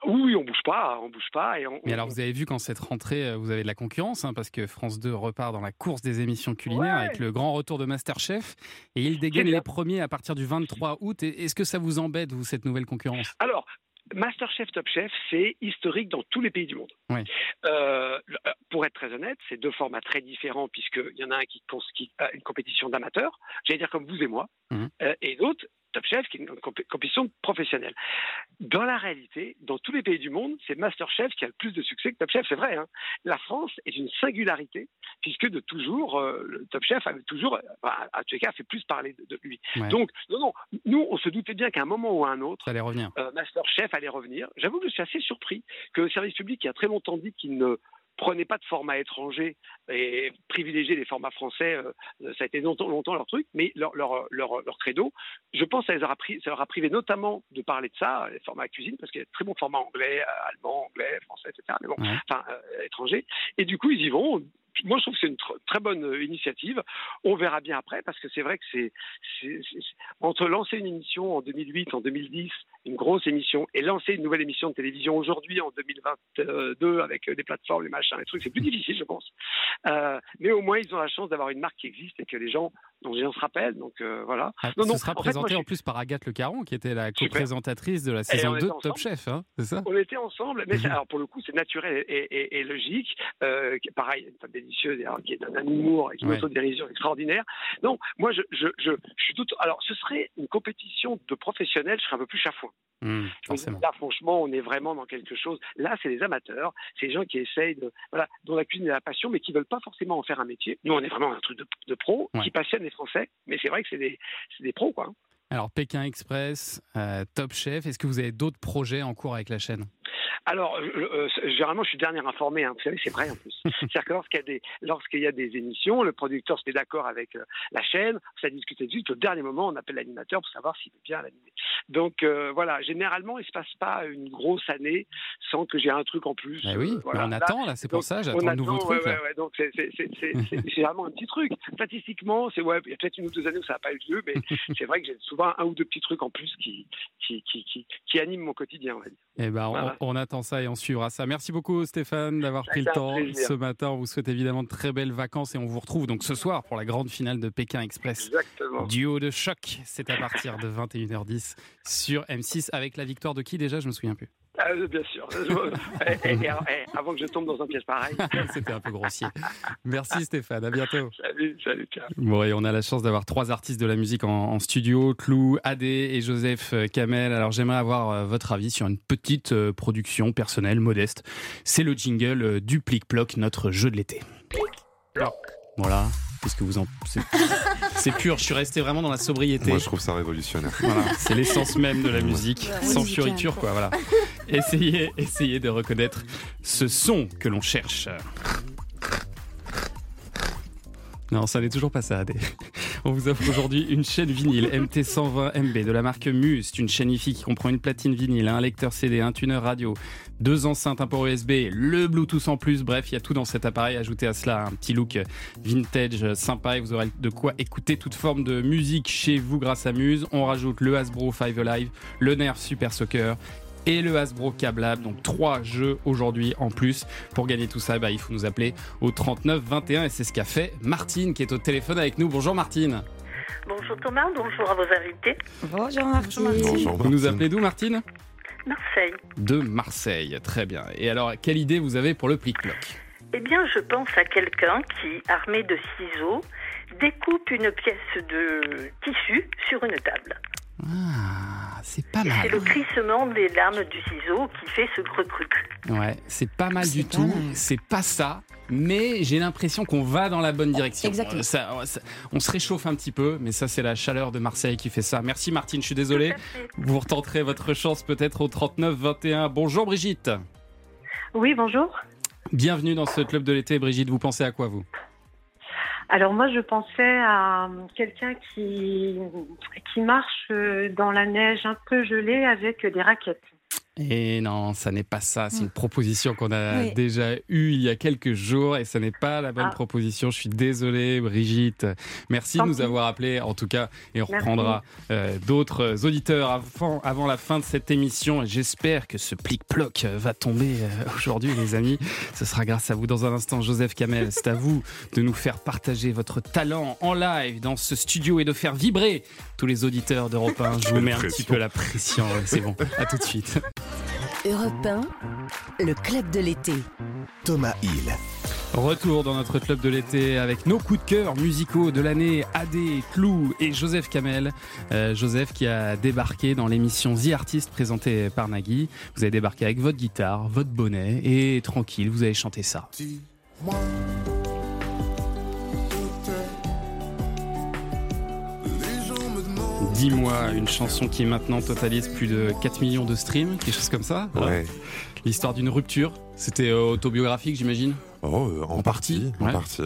Oui, on bouge pas, on bouge pas. Et on, Mais on- alors, vous avez vu qu'en cette rentrée, euh, vous avez de la concurrence, hein, parce que France 2 repart dans la course des émissions culinaires Ouais. avec le grand retour de Masterchef. Et il dégaine les premiers à partir du 23 août. Est-ce que ça vous embête, vous, cette nouvelle concurrence? Alors, Masterchef Top Chef, c'est historique dans tous les pays du monde. Oui. Euh, euh, pour être très honnête, c'est deux formats très différents puisqu'il y en a un qui, qui a une compétition d'amateurs, j'allais dire comme vous et moi, euh, et l'autre, Top Chef, qui est une compé- compétition professionnelle. Dans la réalité, dans tous les pays du monde, c'est Masterchef qui a le plus de succès que Top Chef, c'est vrai. hein. La France est une singularité puisque de toujours, euh, le Top Chef avait toujours, à tous les cas, fait plus parler de, de lui. Ouais. Donc, non, non, nous, on se doutait bien qu'à un moment ou à un autre, Ça allait revenir. euh, Masterchef allait revenir. J'avoue que je suis assez surpris que le service public, qui a très longtemps dit qu'il ne prenait pas de format étranger et privilégiait les formats français, euh, ça a été longtemps, longtemps leur truc, mais leur, leur, leur, leur credo, je pense que ça, les aura pris, ça leur a privé notamment de parler de ça, les formats cuisine, parce qu'il y a de très bons formats anglais, euh, allemand, anglais, français, etc., mais bon, enfin, euh, étrangers. Et du coup, ils y vont. Moi, je trouve que c'est une tr- très bonne euh, initiative. On verra bien après, parce que c'est vrai que c'est entre lancer une émission en 2008, en 2010, une grosse émission, et lancer une nouvelle émission de télévision aujourd'hui, en 2022, avec euh, des plateformes, les machins, les trucs, c'est plus difficile, je pense. Euh, mais au moins, ils ont la chance d'avoir une marque qui existe et que les gens, dont les gens se rappellent. Donc euh, voilà. Ah, Non, ce non, sera en fait, moi, présenté en plus par Agathe Le Caron, qui était la co-présentatrice de la on saison était 2 de Top. Chef, hein, c'est ça? On était ensemble, mais alors pour le coup, c'est naturel et, et- et logique. Euh, pareil, une alors, qui est d'un humour et qui Ouais. autodérision extraordinaire. Non, moi, je, je, je, je suis tout. Alors, ce serait une compétition de professionnels, je serais un peu plus chafouin. Donc, Forcément. Là, franchement, on est vraiment dans quelque chose. Là, c'est les amateurs, c'est les gens qui essayent de, voilà, dont la cuisine est la passion, mais qui veulent pas forcément en faire un métier. Nous, on est vraiment un truc de, de pro Ouais. qui passionne les Français, mais c'est vrai que c'est des, des pros, quoi. hein. Alors, Pékin Express, euh, Top Chef, est-ce que vous avez d'autres projets en cours avec la chaîne? Alors, euh, généralement, je suis dernier informé. Hein. Vous savez, c'est vrai en plus. C'est-à-dire que lorsqu'il y, a des, lorsqu'il y a des émissions, le producteur se met d'accord avec euh, la chaîne, ça discute dessus. Au dernier moment, on appelle l'animateur pour savoir s'il veut bien l'animer. Donc euh, voilà, généralement, il se passe pas une grosse année sans que j'ai un truc en plus. Eh oui, voilà. on attend, là, c'est pour donc, ça, j'attends le nouveau truc. ouais, ouais, ouais, donc c'est, c'est, c'est, c'est, c'est- c'est vraiment un petit truc. Statistiquement, c'est ouais, il y a peut-être une ou deux années où ça n'a pas eu lieu, mais c'est vrai que j'ai souvent un ou deux petits trucs en plus qui, qui, qui, qui, qui animent mon quotidien, on va dire. Eh ben, on, attend ça et on suivra ça. Merci beaucoup Stéphane d'avoir pris le temps plaisir. ce matin. On vous souhaite évidemment de très belles vacances et on vous retrouve donc ce soir pour la grande finale de Pékin Express. Exactement. Duo de choc, c'est à partir de 21h10 sur M6 avec la victoire de qui déjà? Je me souviens plus. Ah, euh, bien sûr. Et- et- et- et avant que je tombe dans un piège pareil. C'était un peu grossier. Merci Stéphane, à bientôt. Salut, salut, ciao. Bon, et on a la chance d'avoir trois artistes de la musique en, en studio, Clou, Adé et Joseph euh, Kamel. Alors j'aimerais avoir euh, votre avis sur une petite euh, production personnelle, modeste. C'est le jingle du Plic Ploc, notre jeu de l'été. Voilà. Qu'est-ce que vous en... C'est c'est pur, je suis resté vraiment dans la sobriété. Moi, je trouve ça révolutionnaire. Voilà, c'est l'essence même de la musique, Ouais, sans fioriture, quoi. Voilà. Essayez, essayez de reconnaître ce son que l'on cherche. Non, ça n'est toujours pas ça. On vous offre aujourd'hui une chaîne vinyle MT120 MB de la marque Must, une chaîne IFI qui comprend une platine vinyle, un lecteur CD, un tuner radio, deux enceintes, un port USB, le Bluetooth en plus. Bref, il y a tout dans cet appareil. Ajoutez à cela un petit look vintage sympa et vous aurez de quoi écouter toute forme de musique chez vous grâce à Muse. On rajoute le Hasbro 5 Alive, le Nerf Super Soccer et le Hasbro Cablab. Donc trois jeux aujourd'hui en plus. Pour gagner tout ça, bah, il faut nous appeler au 39 21 et c'est ce qu'a fait Martine qui est au téléphone avec nous. Bonjour Martine. Bonjour Thomas, bonjour à vos invités. Bonjour Martine. Vous nous appelez d'où Martine? Marseille. De Marseille, très bien. Et alors, quelle idée vous avez pour le plic-ploc Eh bien, je pense à quelqu'un qui, armé de ciseaux, découpe une pièce de tissu sur une table. Ah, c'est pas mal. c'est le crissement des lames du ciseau qui fait ce cruc-cruc. Ouais, c'est pas mal du pas tout. C'est pas ça. Mais j'ai l'impression qu'on va dans la bonne direction. Exactement. Ça- ça- on se réchauffe un petit peu, mais ça c'est la chaleur de Marseille qui fait ça. Merci Martine, je suis désolé. Vous retenterez votre chance peut-être au 39 21. Bonjour Brigitte. Oui, bonjour. Bienvenue dans ce club de l'été. Brigitte, vous pensez à quoi vous? Alors moi, je pensais à quelqu'un qui, qui marche euh, dans la neige un peu gelée avec des raquettes. Et non, ça n'est pas ça. C'est une proposition qu'on a Oui. déjà eue il y a quelques jours et ça n'est pas la bonne Ah. proposition. Je suis désolé, Brigitte. Merci de nous avoir appelés, en tout cas, et on Merci. reprendra euh, d'autres auditeurs avant, avant la fin de cette émission. J'espère que ce plic-ploc va tomber euh, aujourd'hui, les amis. Ce sera grâce à vous. Dans un instant, Joseph Kamel, c'est à vous de nous faire partager votre talent en live dans ce studio et de faire vibrer tous les auditeurs d'Europe 1. Je vous mets un petit peu la pression. C'est bon. À tout de suite. Europe 1, le club de l'été. Thomas Hill. Retour dans notre club de l'été avec nos coups de cœur musicaux de l'année, Adé, Clou et Joseph Kamel. Euh, Joseph qui a débarqué dans l'émission The Artist présentée par Nagui. Vous avez débarqué avec votre guitare, votre bonnet et tranquille, vous avez chanté ça. Dis-moi, une chanson qui maintenant totalise plus de 4 millions de streams, quelque chose comme ça Ouais. L'histoire d'une rupture, c'était euh, autobiographique j'imagine Oh, euh, en, En partie, partie. En partie.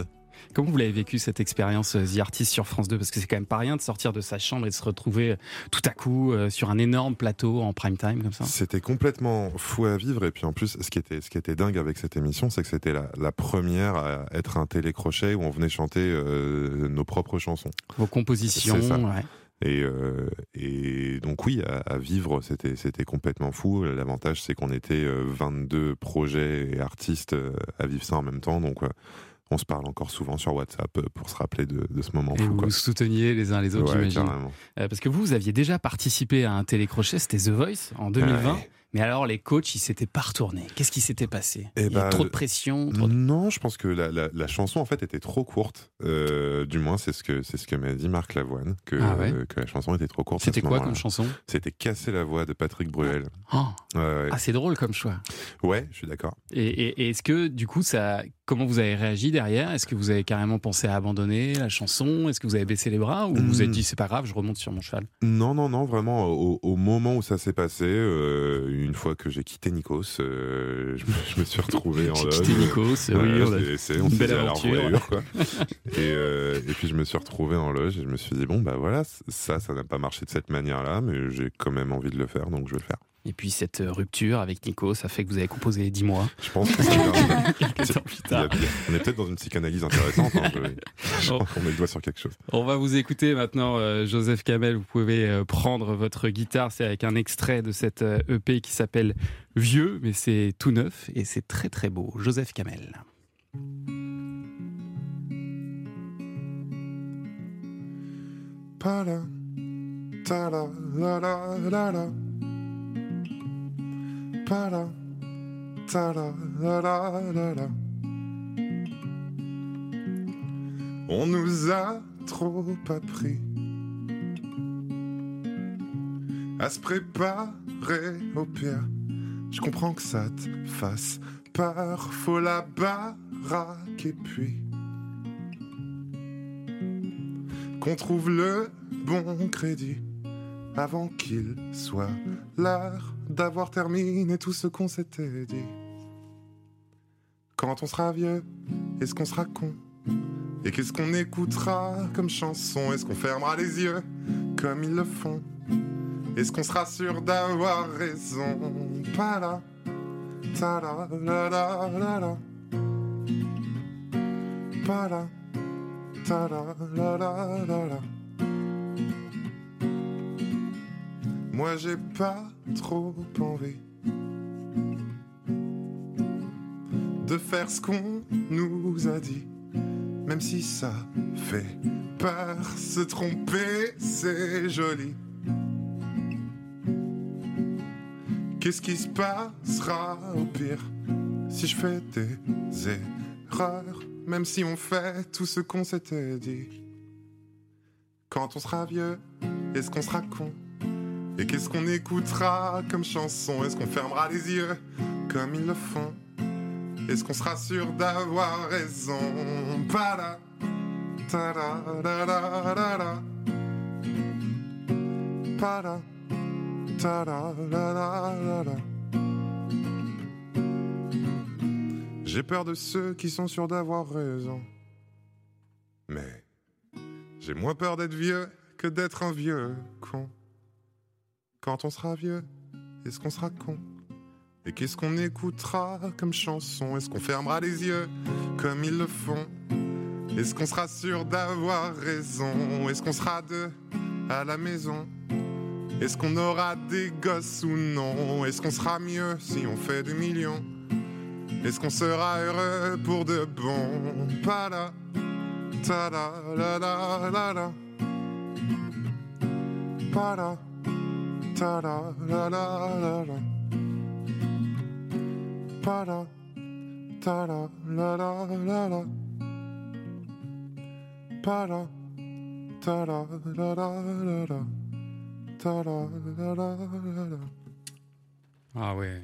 Comment vous l'avez vécu cette expérience euh, The Artist sur France 2 Parce que c'est quand même pas rien de sortir de sa chambre et de se retrouver tout à coup sur un énorme plateau en prime time comme ça? C'était complètement fou à vivre. Et puis en plus, ce qui était, ce qui était dingue avec cette émission, c'est que c'était la, la première à être un télécrochet où on venait chanter euh, nos propres chansons. Vos compositions, ouais. Et, euh, et donc oui, à, à vivre, c'était c'était complètement fou. L'avantage, c'est qu'on était euh, 22 projets et artistes euh, à vivre ça en même temps. Donc euh, on se parle encore souvent sur WhatsApp euh, pour se rappeler de, de ce moment Et fou. vous quoi. vous souteniez les uns les autres, Ouais, j'imagine. Euh, parce que vous, vous aviez déjà participé à un télécrochet, c'était The Voice en 2020. Ouais. Mais alors, les coachs, ils s'étaient pas retournés. Qu'est-ce qui s'était passé Eh Il y a ben, trop de pression. trop de- Non, je pense que la, la- la chanson en fait était trop courte. Euh, du moins, c'est ce que ce que m'a dit Marc Lavoine que, Ah ouais euh, que la chanson était trop courte. C'était quoi comme chanson? C'était Casser la voix de Patrick Bruel. Oh, Ouais, ouais. Ah, c'est drôle comme choix. Ouais, je suis d'accord. Et, et- et est-ce que, du coup, ça, comment vous avez réagi derrière? Est-ce que vous avez carrément pensé à abandonner la chanson? Est-ce que vous avez baissé les bras? Ou vous vous êtes Hmm. dit, c'est pas grave, je remonte sur mon cheval? Non, non, non, vraiment, au, au moment où ça s'est passé, euh, une fois que j'ai quitté Nikos, euh, je, me, je me suis retrouvé en loge. quitté Nikos, oui, on a c'est- on belle à aventure. revoyure, quoi. et, euh, et puis je me suis retrouvé en loge et je me suis dit, bon, bah voilà, ça, ça n'a pas marché de cette manière-là, mais j'ai quand même envie de le faire, donc je vais le faire. Et puis cette euh, rupture avec Nico, ça fait que vous avez composé 10 mois. Je pense que c'est a- on est peut-être dans une psychanalyse intéressante. hein, je, je qu'on met le doigt sur quelque chose. On va vous écouter maintenant, euh, Joseph Kamel. Vous pouvez euh, prendre votre guitare. C'est avec un extrait de cette euh, EP qui s'appelle Vieux, mais c'est tout neuf et c'est très très beau. Joseph Kamel. Ta la la la. On nous a trop appris à se préparer au pire. Je comprends que ça te fasse peur, faut la baraque et puis qu'on trouve le bon crédit avant qu'il soit l'heure d'avoir terminé tout ce qu'on s'était dit. Quand on sera vieux, est-ce qu'on sera con? Et qu'est-ce qu'on écoutera comme chanson? Est-ce qu'on fermera les yeux comme ils le font? Est-ce qu'on sera sûr d'avoir raison? Pas là, ta la la la la la. Pas là, ta la la la la la. Moi j'ai pas trop envie de faire ce qu'on nous a dit, même si ça fait peur. Se tromper, c'est joli. Qu'est-ce qui se passera au pire si je fais des erreurs, même si on fait tout ce qu'on s'était dit? Quand on sera vieux, est-ce qu'on sera con? Et qu'est-ce qu'on écoutera comme chanson? Est-ce qu'on fermera les yeux comme ils le font? Est-ce qu'on sera sûr d'avoir raison? J'ai peur de ceux qui sont sûrs d'avoir raison. Mais j'ai moins peur d'être vieux que d'être un vieux con. Quand on sera vieux, est-ce qu'on sera con? Et qu'est-ce qu'on écoutera comme chanson? Est-ce qu'on fermera les yeux comme ils le font? Est-ce qu'on sera sûr d'avoir raison? Est-ce qu'on sera deux à la maison? Est-ce qu'on aura des gosses ou non? Est-ce qu'on sera mieux si on fait des millions? Est-ce qu'on sera heureux pour de bon? Pas là, ta la la la la la. Pas là. Ta la la la la la. Pa la ta la la la la la. Pa la ta la la la la la. Ta la la la la la. Ah ouais.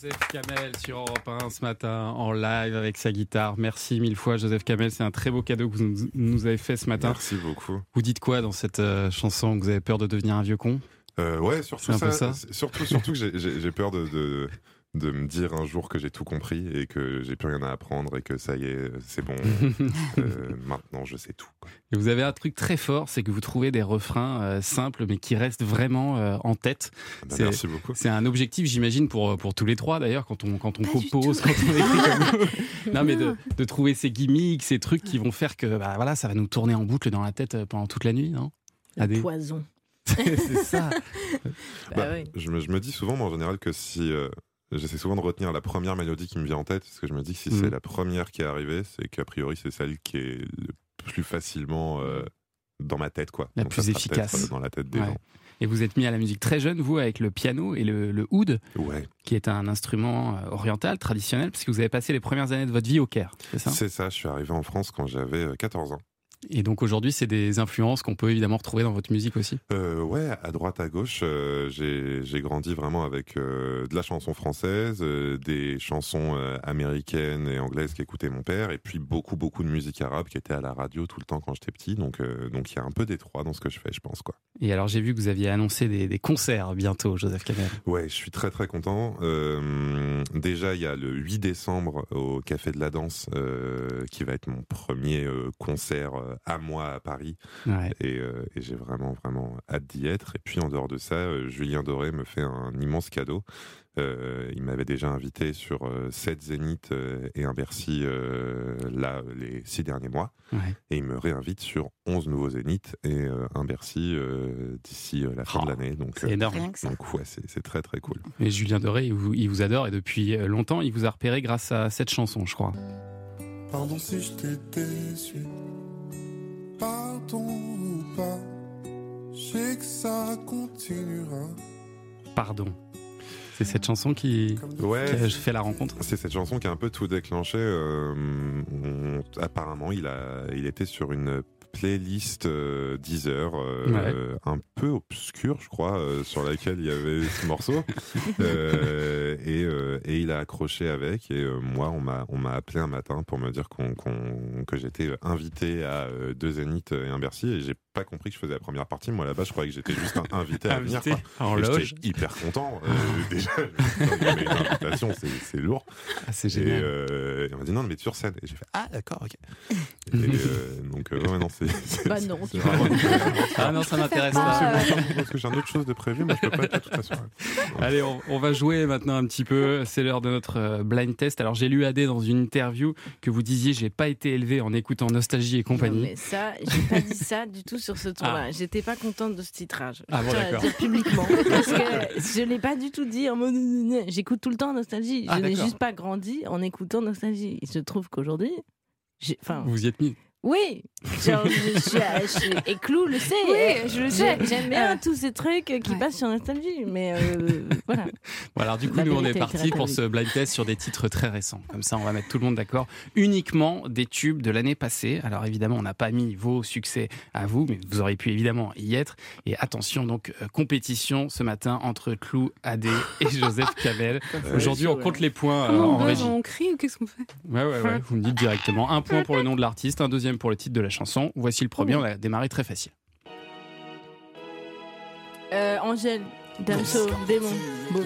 Joseph Kamel sur Europe 1 ce matin en live avec sa guitare. Merci mille fois Joseph Kamel, c'est un très beau cadeau que vous nous- avez fait ce matin. Merci beaucoup. Vous dites quoi dans cette euh, chanson que Vous avez peur de devenir un vieux con? Euh, ouais, surtout C'est un peu ça. ça. Surtout, surtout que j'ai- peur de, de, de me dire un jour que j'ai tout compris et que j'ai plus rien à apprendre et que ça y est, c'est bon. Euh, maintenant, je sais tout. Et vous avez un truc très fort, c'est que vous trouvez des refrains euh, simples mais qui restent vraiment euh, en tête. Bah, C'est- merci beaucoup. C'est un objectif, j'imagine, pour, pour tous les trois d'ailleurs, quand on, quand on Pas compose, quand on écrit comme vous. Non, mais de, de trouver ces gimmicks, ces trucs qui vont faire que bah, voilà, ça va nous tourner en boucle dans la tête pendant toute la nuit, non? Le Adé poison. C'est ça. Bah Bah, oui. je, me, je me dis souvent, moi, en général, que si. euh, J'essaie souvent de retenir la première mélodie qui me vient en tête, parce que je me dis que si Mhm. c'est la première qui est arrivée, c'est qu'a priori c'est celle qui est le plus facilement euh, dans ma tête, quoi. La Donc plus efficace. euh, dans la tête des Ouais. gens. Et vous êtes mis à la musique très jeune, vous, avec le piano et le, le oud, Ouais. qui est un instrument euh, oriental, traditionnel, parce que vous avez passé les premières années de votre vie au Caire, c'est ça? C'est ça, je suis arrivé en France quand j'avais euh, 14 ans. Et donc aujourd'hui, c'est des influences qu'on peut évidemment retrouver dans votre musique aussi? Euh, ouais, à droite, à gauche, euh, j'ai grandi vraiment avec euh, de la chanson française, euh, des chansons euh, américaines et anglaises qu'écoutait mon père, et puis beaucoup, beaucoup de musique arabe qui était à la radio tout le temps quand j'étais petit. Donc, donc il y a un peu des trois dans ce que je fais, je pense, quoi. Et alors j'ai vu que vous aviez annoncé des, des concerts bientôt, Joseph Kamel. Ouais, je suis très très content. Déjà, il y a le 8 décembre au Café de la Danse qui va être mon premier concert à moi à Paris. Ouais. Et, euh, et j'ai vraiment vraiment hâte d'y être. Et puis en dehors de ça, euh, Julien Doré me fait un immense cadeau. Euh, il m'avait déjà invité sur euh, 7 Zénith euh, et un Bercy euh, là les six derniers mois. Ouais. Et il me réinvite sur 11 nouveaux Zénith et euh, un Bercy euh, d'ici euh, la fin Oh, de l'année. Donc, c'est énorme. Donc ouais, c'est c'est très très cool. Et Julien Doré, il vous, il vous adore et depuis euh, longtemps, il vous a repéré grâce à cette chanson, je crois. Pardon si je t'ai déçu. Pardon ou pas. Je sais que ça continuera. Pardon. C'est cette chanson qui, Ouais. qui a fait la rencontre. C'est cette chanson qui a un peu tout déclenché. euh, on- apparemment, il, a, il était sur une playlist euh, Deezer euh, un peu obscure, je crois, euh, sur laquelle il y avait ce morceau. Euh, et, et il a accroché avec. Et moi, on m'a on m'a appelé un matin pour me dire qu'on que j'étais invité à deux Zénith et un Bercy. Et j'ai pas compris que je faisais la première partie. Moi, là-bas, je croyais que j'étais juste un invité à venir. Quoi. en Et j'étais loge. hyper content. Déjà, c'est lourd. Ah, c'est Et, génial. et on m'a dit non, mais sur scène. Et j'ai fait ah d'accord, ok. Et, euh, donc euh, ouais, non, c'est. C'est- Bah non, c'est tu vraiment- Ah non, ça m'intéresse Non, pas. Parce que j'ai un autre chose de prévu, mais je peux pas être toute la soirée. Allez, on, on va jouer maintenant un petit peu. C'est l'heure de notre euh, blind test. Alors, j'ai lu Adé dans une interview que vous disiez j'ai pas été élevé en écoutant Nostalgie et Non, compagnie. mais ça, j'ai pas dit ça du tout sur ce ton-là. Ah. J'étais pas contente de ce titrage. Ah bon, d'accord. dire publiquement. Parce que je l'ai pas du tout dit en mode. J'écoute tout le temps Nostalgie. Ah, je n'ai d'accord. juste pas grandi en écoutant Nostalgie. Il se trouve qu'aujourd'hui. j'ai- Enfin, Vous y êtes mis. Oui, genre, je, je je et Clou le sait. Oui, je le sais. J'ai- J'aime bien Euh. tous ces trucs qui passent sur Nostalgie, mais euh, voilà. Bon, alors du coup, La nous, on est parti pour ce blind test sur des titres très récents. Comme ça, on va mettre tout le monde d'accord. Uniquement des tubes de l'année passée. Alors évidemment, on n'a pas mis vos succès à vous, mais vous auriez pu évidemment y être. Et attention, donc, euh, compétition ce matin entre Clou, Adé et Joseph Cabel. Aujourd'hui, on compte les points euh, en on régie. on crie ou qu'est-ce qu'on fait? Ouais, ouais, ouais. Vous me dites directement. Un point pour le nom de l'artiste, un deuxième pour le titre de la chanson. Voici le premier. On a démarré très facile. Euh, Angèle, Damso, Démon.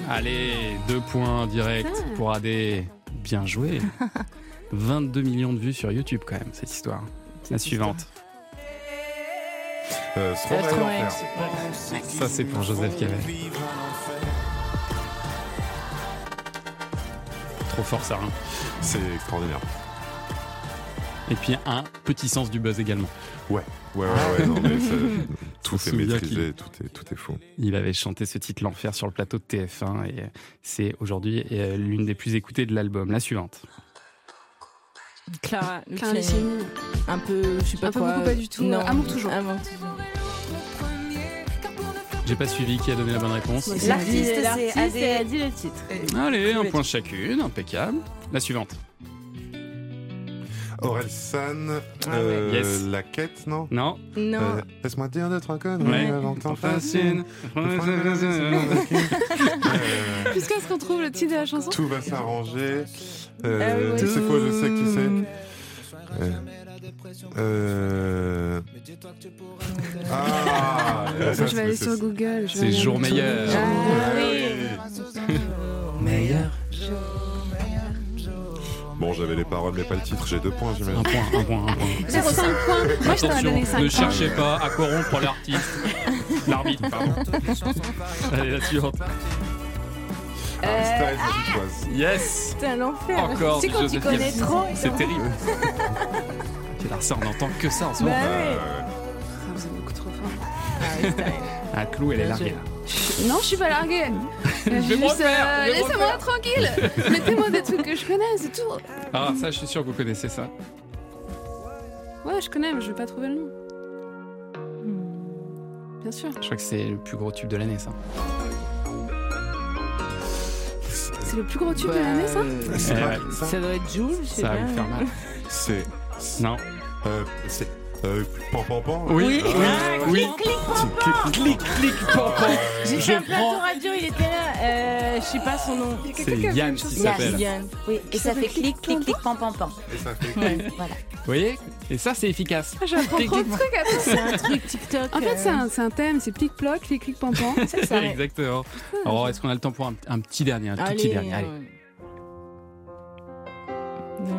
Allez, deux points direct Ah. pour Adé. Bien joué. 22 millions de vues sur YouTube quand même, cette histoire. La suivante. Euh, Stromae, Stromae. l'enfer. Ça, c'est pour Joseph Cabel. Trop fort, ça. hein. C'est extraordinaire. Et puis un petit sens du buzz également. Ouais, ouais, ouais, ouais, non, mais ça- tout est maîtrisé, tout est, tout est fou. Il avait chanté ce titre L'Enfer sur le plateau de TF1 et euh, c'est aujourd'hui euh, l'une des plus écoutées de l'album. La suivante. Clara, Clara. Un peu, je sais pas Un peu quoi. beaucoup, pas du tout. Non, Amour toujours. Amour toujours. J'ai pas suivi qui a donné la bonne réponse. L'artiste, c'est L'artiste, Adé. elle a dit le titre. Allez, un point chacune, impeccable. La suivante. Aurel San, Ah euh, ouais. Yes. La Quête, non Non. Non. Euh, Laisse-moi dire deux, trois connes. Ouais. avant que t'en fasses Fascine. une. Jusqu'à ce qu'on trouve le titre de la chanson. Tout va s'arranger. Ah Euh, oui. sais quoi, je sais qui c'est. Euh, euh, Ah ça, je vais aller c'est- sur Google. C'est jour meilleur. Ah oui. Meilleur. Bon, j'avais les paroles, mais pas le titre. J'ai deux points, j'imagine. Un point, un point, un point. 0,5 points. Moi, je t'aurais Attention, donné 5 ne points. cherchez pas à corrompre l'artiste. L'arbitre, pardon. Allez, la suivante. Victoise. Yes C'est un enfer. Encore Tu sais quand tu connais trop. C'est terrible. Alors ça, on n'entend que ça en ce moment. Bah ouais. Euh, Ah, Vous êtes beaucoup trop fort. Ah, Clou, elle est larguée là. Non, je suis pas larguée. Euh, Laissez-moi tranquille. Mettez-moi des trucs que je connais, c'est tout. Ah, ça, je suis sûr que vous connaissez ça. Ouais, je connais, mais je vais pas trouver le nom. Bien sûr. Je crois que c'est le plus gros tube de l'année, ça. C'est le plus gros tube de l'année, ça C'est pas ouais. ça Ça doit être Jules, je sais Ça va pas. vous faire mal. C'est. Non. Euh, c'est. Euh, pan pan pan Oui, Ah, oui, ouais. oui. Clic, clic, Clic, clic, pan, pan. J'ai fait un plateau radio, il était là. Euh, je sais pas son nom. C'est Yann qui s'appelle. Yann. Oui, et ça fait clic, clic, clic, pam, pam, pam. Et ça fait. Voilà. Vous voyez Et ça, c'est efficace. Ah, J'apprends Clic, trop de clic, trucs à C'est un truc TikTok. En fait, euh, c'est un, thème, c'est plic-ploc, clic-clic, pam-pam. C'est ça. Exactement. Alors, est-ce qu'on a le temps pour un, petit dernier, un petit dernier euh,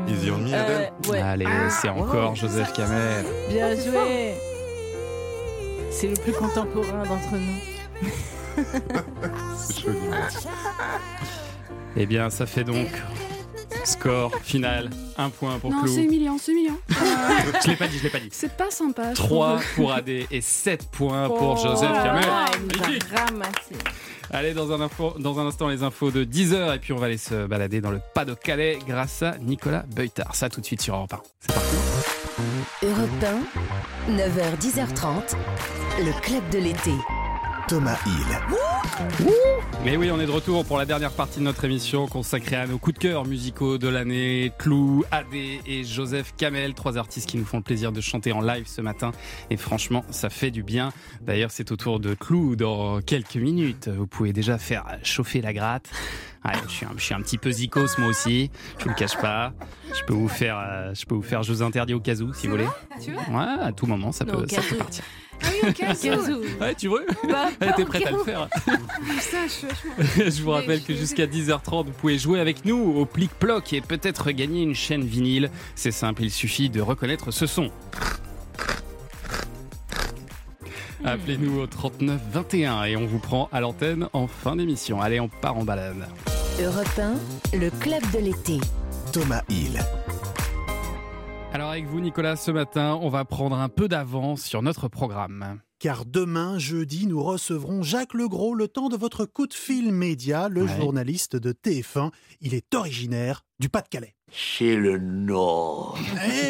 Easy on me, euh, Adèle ouais. Allez c'est encore Joseph Camer. Bien joué. C'est le plus contemporain d'entre nous. C'est joli. Eh bien, ça fait donc score final, un point pour Non, Clou. c'est humiliant, c'est humiliant. Je l'ai pas dit, je l'ai pas dit. C'est pas sympa. je 3 trouve. pour AD et 7 points pour Oh Joseph là Camer. Allez, dans un, dans un instant, les infos de 10h. Et puis, on va aller se balader dans le Pas-de-Calais grâce à Nicolas Beutard. Ça, tout de suite sur Europe 1. C'est parti. Europe 1, 9h, 10h30, le club de l'été. Thomas Hill. Mais oui, on est de retour pour la dernière partie de notre émission consacrée à nos coups de cœur musicaux de l'année. Clou, AD et Joseph Kamel, trois artistes qui nous font le plaisir de chanter en live ce matin. Et franchement, ça fait du bien. D'ailleurs, c'est au tour de Clou dans quelques minutes. Vous pouvez déjà faire chauffer la gratte. Ouais, je, suis un, je suis un petit peu zikos moi aussi, je vous le cache pas. Je peux vous faire, euh, je peux vous faire, je vous interdis au cas où si vous voulez. Veux Ouais, à tout moment, ça peut, ça peut partir. Ah oui, au cas où. Ouais, tu veux Bah, Elle au prête à le faire. Je vous rappelle que jusqu'à 10h30, vous pouvez jouer avec nous au plic-ploc et peut-être gagner une chaîne vinyle. C'est simple, il suffit de reconnaître ce son. Appelez-nous au 39 21 et on vous prend à l'antenne en fin d'émission. Allez, on part en balade. Europe 1, le club de l'été. Thomas Hill. Alors avec vous Nicolas, ce matin, on va prendre un peu d'avance sur notre programme. Car demain, jeudi, nous recevrons Jacques Legros le temps de votre coup de fil média, le Ouais. journaliste de TF1. Il est originaire du Pas-de-Calais. C'est le Nord.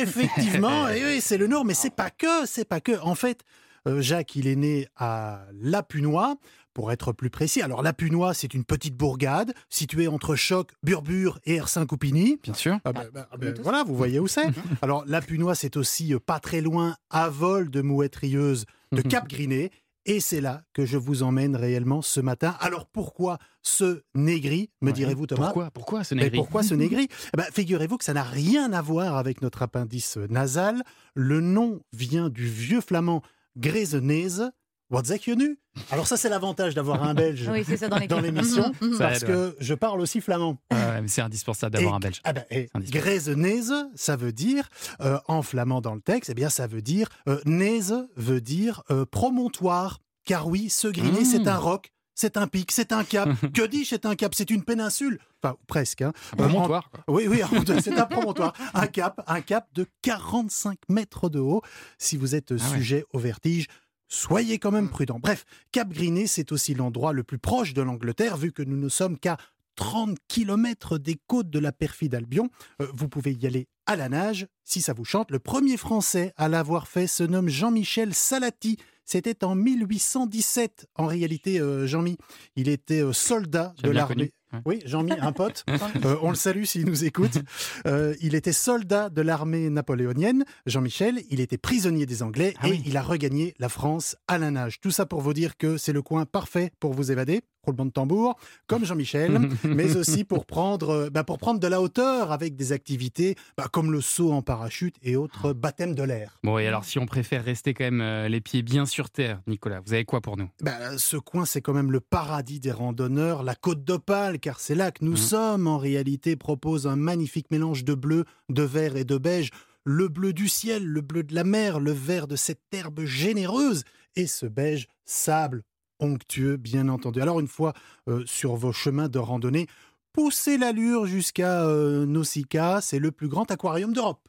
Effectivement, et oui, c'est le Nord, mais c'est pas que, c'est pas que. En fait, euh, Jacques, il est né à Lapunois, pour être plus précis. Alors, Lapunois, c'est une petite bourgade située entre Choc, Burbure et Ersin-Coupigny. Bien sûr. Ah bah, bah, bah, voilà, vous voyez où c'est. Alors, Lapunois, c'est aussi euh, pas très loin, à vol de Mouettrieuse, de Cap-Griné. Et c'est là que je vous emmène réellement ce matin. Alors pourquoi ce négri, me Ouais. direz-vous Thomas? Pourquoi Pourquoi ce Mais négri? pourquoi ce négri? Eh ben, Figurez-vous que ça n'a rien à voir avec notre appendice nasal. Le nom vient du vieux flamand Grézenese. Je nu Alors ça, c'est l'avantage d'avoir un Belge Oui, c'est ça, dans l'émission, Mhm, mhm. Parce aide, que je parle aussi flamand. Ouais, mais C'est indispensable d'avoir un belge. Ah ben, et C'est indispensable. Grézenese, ça veut dire, euh, en flamand dans le texte, eh bien ça veut dire, euh, Nese veut dire euh, promontoire. Car oui, ce griné, Mmh. c'est un roc, c'est un pic, c'est un cap. que dis-je, c'est un cap, c'est une péninsule. Enfin, presque. Hein. Euh, Promontoire, en- Oui, oui, c'est un promontoire. Un cap, un cap de 45 mètres de haut. Si vous êtes Ah ouais. sujet au vertige, soyez quand même prudent. Bref, Cap Griné, c'est aussi l'endroit le plus proche de l'Angleterre, vu que nous ne sommes qu'à 30 km des côtes de la perfide Albion. Euh, vous pouvez y aller à la nage, si ça vous chante. Le premier Français à l'avoir fait se nomme Jean-Michel Salati. C'était en 1817, en réalité, euh, Jean-Mi. Il était euh, soldat de l'armée. Ouais. Oui, Jean-Mi, un pote. Euh, on le salue s'il nous écoute. Euh, il était soldat de l'armée napoléonienne. Jean-Michel, il était prisonnier des Anglais Ah et oui. il a regagné la France à la nage. Tout ça pour vous dire que c'est le coin parfait pour vous évader. Roulement de tambour, comme Jean-Michel, mais aussi pour prendre, euh, bah, pour prendre de la hauteur avec des activités bah, comme le saut en parachute et autres baptêmes de l'air. Bon, et alors si on préfère rester quand même euh, les pieds bien sur terre, Nicolas, vous avez quoi pour nous? Bah, ce coin, c'est quand même le paradis des randonneurs, la côte d'Opale, car c'est là que nous Mhm. sommes. En réalité, propose un magnifique mélange de bleu, de vert et de beige. Le bleu du ciel, le bleu de la mer, le vert de cette herbe généreuse et ce beige sable onctueux, bien entendu. Alors, une fois euh, sur vos chemins de randonnée, poussez l'allure jusqu'à euh, Nausicaa, c'est le plus grand aquarium d'Europe.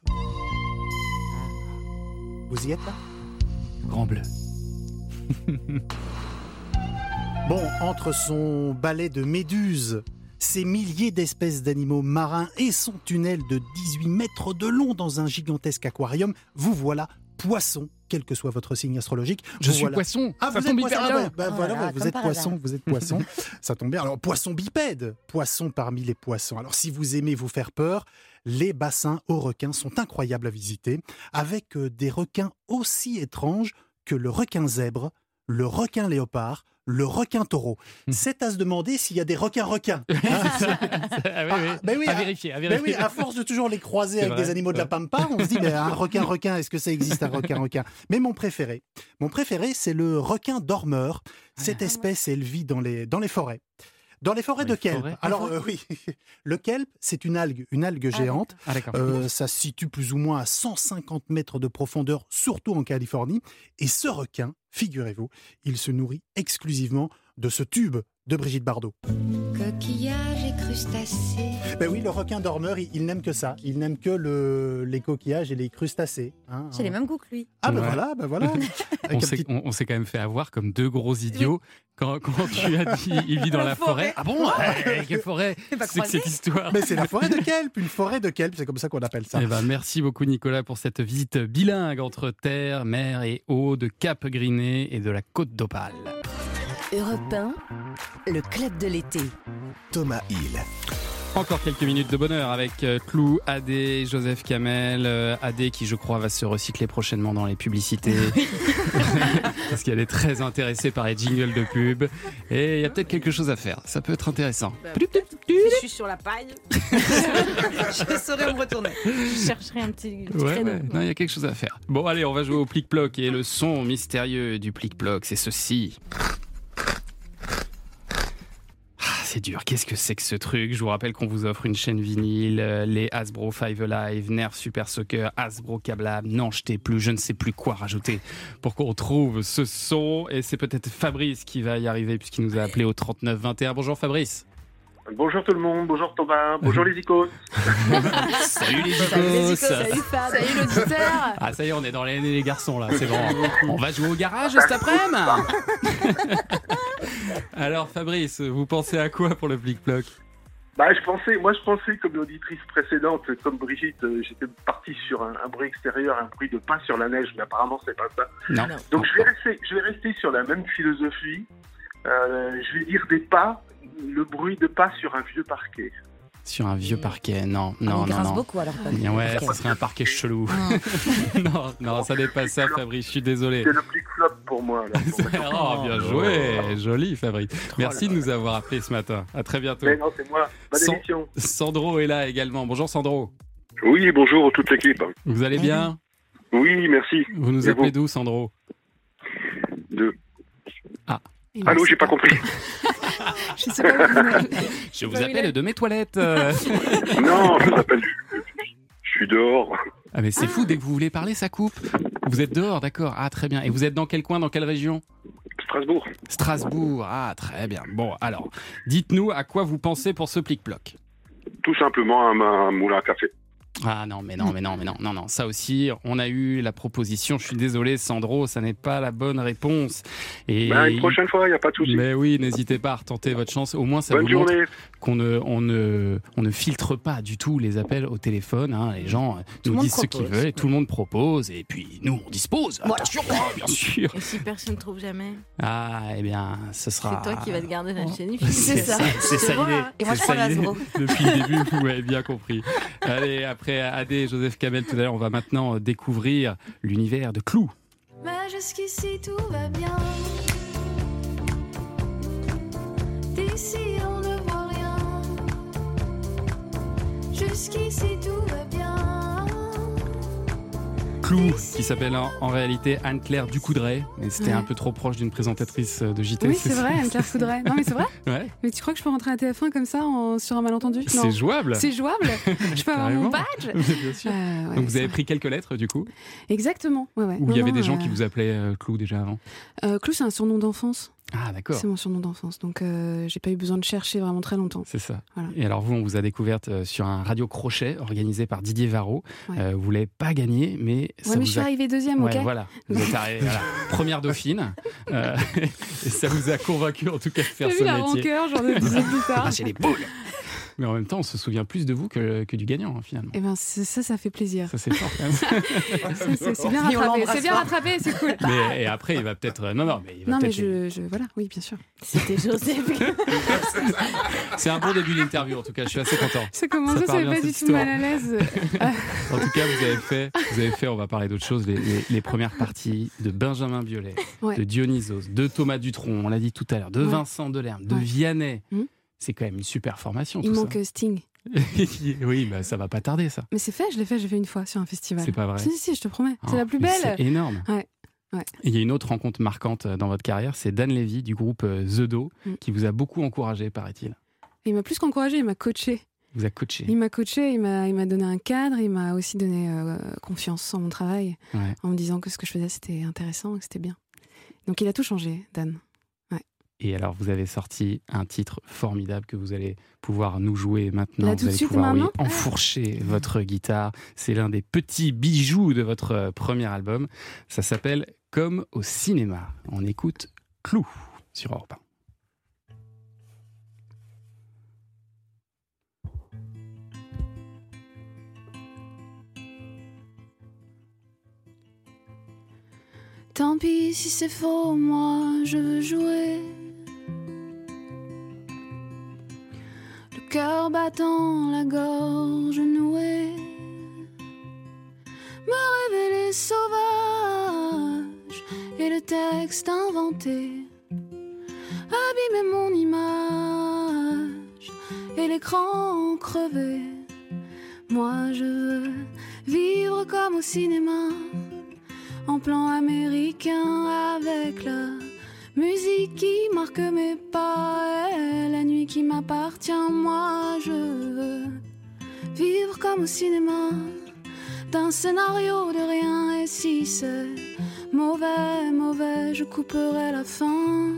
Vous y êtes là? Grand bleu. Bon, entre son balai de méduses, ses milliers d'espèces d'animaux marins et son tunnel de 18 mètres de long dans un gigantesque aquarium, vous voilà poisson, quel que soit votre signe astrologique. Je Vous suis voilà- poisson, Ah, ça vous tombe êtes poisson. Ah, bah, bah, voilà, là, vous êtes poisson, hasard. vous êtes poisson. ça tombe bien. Alors, poisson bipède, poisson parmi les poissons. Alors, si vous aimez vous faire peur, les bassins aux requins sont incroyables à visiter, avec euh, des requins aussi étranges que le requin zèbre, le requin léopard, le requin taureau. C'est à se demander s'il y a des requins-requins. Hein, c'est- Ah oui, oui. Ah, ben oui, à à- vérifier, à ben vérifier. oui, à force de toujours les croiser avec vrai, des animaux de la pampa, on se dit, mais un requin-requin, est-ce que ça existe un requin-requin Mais mon préféré, mon préféré, c'est le requin dormeur. Cette espèce, elle vit dans les, dans les forêts. Dans les forêts Dans de kelp. forêts Alors euh, oui, le kelp, c'est une algue, une algue géante. Ah. Euh, ça se situe plus ou moins à 150 mètres de profondeur, surtout en Californie. Et ce requin, figurez-vous, il se nourrit exclusivement de ce tube de Brigitte Bardot. Coquillages et crustacés. Ben oui, le requin dormeur, il, il n'aime que ça. Il n'aime que le, les coquillages et les crustacés. hein. J'ai les mêmes goûts que lui. Ah ben Ouais. voilà, ben voilà. on s'est petit- quand même fait avoir comme deux gros idiots quand, quand tu as dit il vit dans la, La forêt. forêt. Ah bon? Euh, Quelle forêt? C'est que cette histoire Mais c'est la forêt de kelp, une forêt de kelp, c'est comme ça qu'on appelle ça. Eh ben, merci beaucoup Nicolas pour cette visite bilingue entre terre, mer et eau de Cap Griné et de la côte d'Opale. Europe 1, le club de l'été. Thomas Hill. Encore quelques minutes de bonheur avec euh, Clou, AD, Joseph Kamel, euh, AD qui je crois va se recycler prochainement dans les publicités parce qu'elle est très intéressée par les jingles de pub et il y a peut-être quelque chose à faire. Ça peut être intéressant. Si je suis sur la paille, je saurais me retourner. Je chercherai un petit, petit Ouais, créneau. ouais. Non, il y a quelque chose à faire. Bon, allez, on va jouer au plic-ploc et le son mystérieux du plic-ploc, c'est ceci. Ah, c'est dur. Qu'est-ce que c'est que ce truc? Je vous rappelle qu'on vous offre une chaîne vinyle, euh, les Hasbro Five Alive, Nerf Super Soccer, Hasbro Câblable, n'en jetez plus, je ne sais plus quoi rajouter pour qu'on retrouve ce son. Et c'est peut-être Fabrice qui va y arriver puisqu'il nous a appelé au 39 21. Bonjour Fabrice. Bonjour tout le monde, bonjour Thomas, bonjour les icônes. Salut les Salut les icônes. salut Fab. Salut l'auditeur. Ah ça y est, on est dans l'année des garçons là, c'est bon. On va jouer au garage cet après-midi. Alors Fabrice, vous pensez à quoi pour le plic-ploc Bah, je pensais, moi je pensais comme l'auditrice précédente, comme Brigitte, euh, j'étais parti sur un, un bruit extérieur, un bruit de pas sur la neige, mais apparemment c'est pas ça. Non. Donc je vais rester, je vais rester sur la même philosophie. Euh, je vais dire des pas, le bruit de pas sur un vieux parquet. Sur un vieux parquet, non, non, on non, non. beaucoup, alors, pas Ouais, ça serait un parquet chelou. non, non, ça n'est pas ça, Fabrice. Je suis désolé. C'est le flip-flop pour moi. Là, Oh, bien joué, joli Fabrice. Merci de nous avoir appelé ce matin. À très bientôt. Mais non, c'est moi. Bonne San- émission. Sandro est là également. Bonjour Sandro. Oui, bonjour toute l'équipe. Vous allez bien Oui, merci. Vous nous Et appelez d'où Sandro? De... Ah. Allô, j'ai pas compris. Je sais pas où vous êtes. Je vous appelle de mes toilettes. non, je vous appelle. Je suis dehors. Ah mais c'est fou, dès que vous voulez parler, ça coupe. Vous êtes dehors, d'accord. Ah très bien. Et vous êtes dans quel coin, dans quelle région? Strasbourg. Strasbourg. Ah très bien. Bon, alors, dites-nous à quoi vous pensez pour ce plic-ploc? Tout simplement un, un moulin à café. Ah non, mais non, mais non, mais non, non, non. Ça aussi, on a eu la proposition. Je suis désolé, Sandro, ça n'est pas la bonne réponse. Et Ben, une prochaine fois, il n'y a pas de souci. Mais oui, n'hésitez pas à retenter votre chance. Au moins, ça Bonne vous montre qu'on ne, on ne, on ne filtre pas du tout les appels au téléphone. hein. Les gens euh, Tout nous disent ce qu'ils propose. veulent et tout le monde propose. Et puis nous, on dispose. Attention, hein, bien sûr. Et si personne ne trouve jamais, Ah, eh bien, ce sera. c'est toi qui vas te garder la chaîne. C'est ça, c'est ça l'idée. Et moi, je prends ça la. Depuis le début, vous m'avez bien compris. Allez, après AD et Joseph Kamel tout à l'heure, on va maintenant euh, découvrir l'univers de Clou. Mais jusqu'ici tout va bien. D'ici on ne voit rien. Jusqu'ici tout. Clou, qui s'appelle en, en réalité Anne-Claire Ducoudray, mais c'était Ouais. un peu trop proche d'une présentatrice euh, de JT. Oui, c'est vrai, Anne-Claire Coudray. Non, mais c'est vrai Ouais. Mais tu crois que je peux rentrer à TF1 comme ça en- sur un malentendu? C'est jouable. C'est jouable Je peux avoir mon badge Bien sûr. Euh, ouais, Donc vous avez pris quelques lettres du coup? Exactement. Ouais, ouais. Ou il y avait des gens euh, qui vous appelaient euh, Clou déjà avant? Clou, c'est un surnom d'enfance. Ah d'accord. C'est mon surnom d'enfance. Donc, euh, j'ai pas eu besoin de chercher vraiment très longtemps. C'est ça. Voilà. Et alors vous, on vous a découverte euh, sur un radio crochet organisé par Didier Varro. Ouais. Euh, vous l'avez pas gagné, mais ça Ouais, mais vous je suis a- arrivée deuxième, Ouais, ok Voilà, vous êtes arrivée, voilà. première dauphine, Euh, et ça vous a convaincu en tout cas de faire ce vu la métier. rancœur, genre de dix ans plus tard Ah, j'ai les boules. Mais en même temps, on se souvient plus de vous que, que du gagnant hein, finalement. Eh ben, ça, ça fait plaisir. Ça c'est fort. quand même. Ça, c'est bien rattrapé. C'est bien rattrapé, c'est cool. mais et après, il va peut-être. euh, Non, non, mais il va Non, mais je, je. Voilà, oui, bien sûr. C'était Joseph. C'est un bon début d'interview en tout cas. Je suis assez content. Ça commence, Ça bien, pas du tout mal à l'aise. En tout cas, vous avez fait, vous avez fait. On va parler d'autre chose. Les, les- les premières parties de Benjamin Biolay, Ouais. de Dionysos, de Thomas Dutronc. On l'a dit tout à l'heure, de Ouais. Vincent Delerme, de Ouais. Vianney. Hmm. C'est quand même une super formation. Il tout manque euh, Sting. oui, bah, ça va pas tarder ça. Mais c'est fait, je l'ai fait, j'ai fait une fois sur un festival. C'est pas vrai. Si, si, je te promets. Oh, c'est la plus belle. C'est énorme. Ouais. Ouais. Et il y a une autre rencontre marquante euh, dans votre carrière, c'est Dan Levy du groupe euh, The Do, Mm. qui vous a beaucoup encouragé, paraît-il. Il m'a plus qu'encouragé, il m'a coaché. Il vous a coaché. Il m'a coaché, il m'a, il m'a donné un cadre, il m'a aussi donné euh, confiance en mon travail, Ouais. en me disant que ce que je faisais c'était intéressant, que c'était bien. Donc il a tout changé, Dan. Et alors, vous avez sorti un titre formidable que vous allez pouvoir nous jouer maintenant. Là, vous allez suite, pouvoir oui, enfourcher votre guitare. C'est l'un des petits bijoux de votre euh, premier album. Ça s'appelle Comme au cinéma. On écoute Clou sur Europe 1. Tant pis si c'est faux, moi je veux jouer. Cœur battant, la gorge nouée, me révéler sauvage et le texte inventé, abîmer mon image et l'écran crevé. Moi je veux vivre comme au cinéma, en plan américain avec la musique qui marque mes pas la nuit qui m'appartient. Moi je veux vivre comme au cinéma, d'un scénario de rien. Et si c'est mauvais, mauvais, je couperai la fin.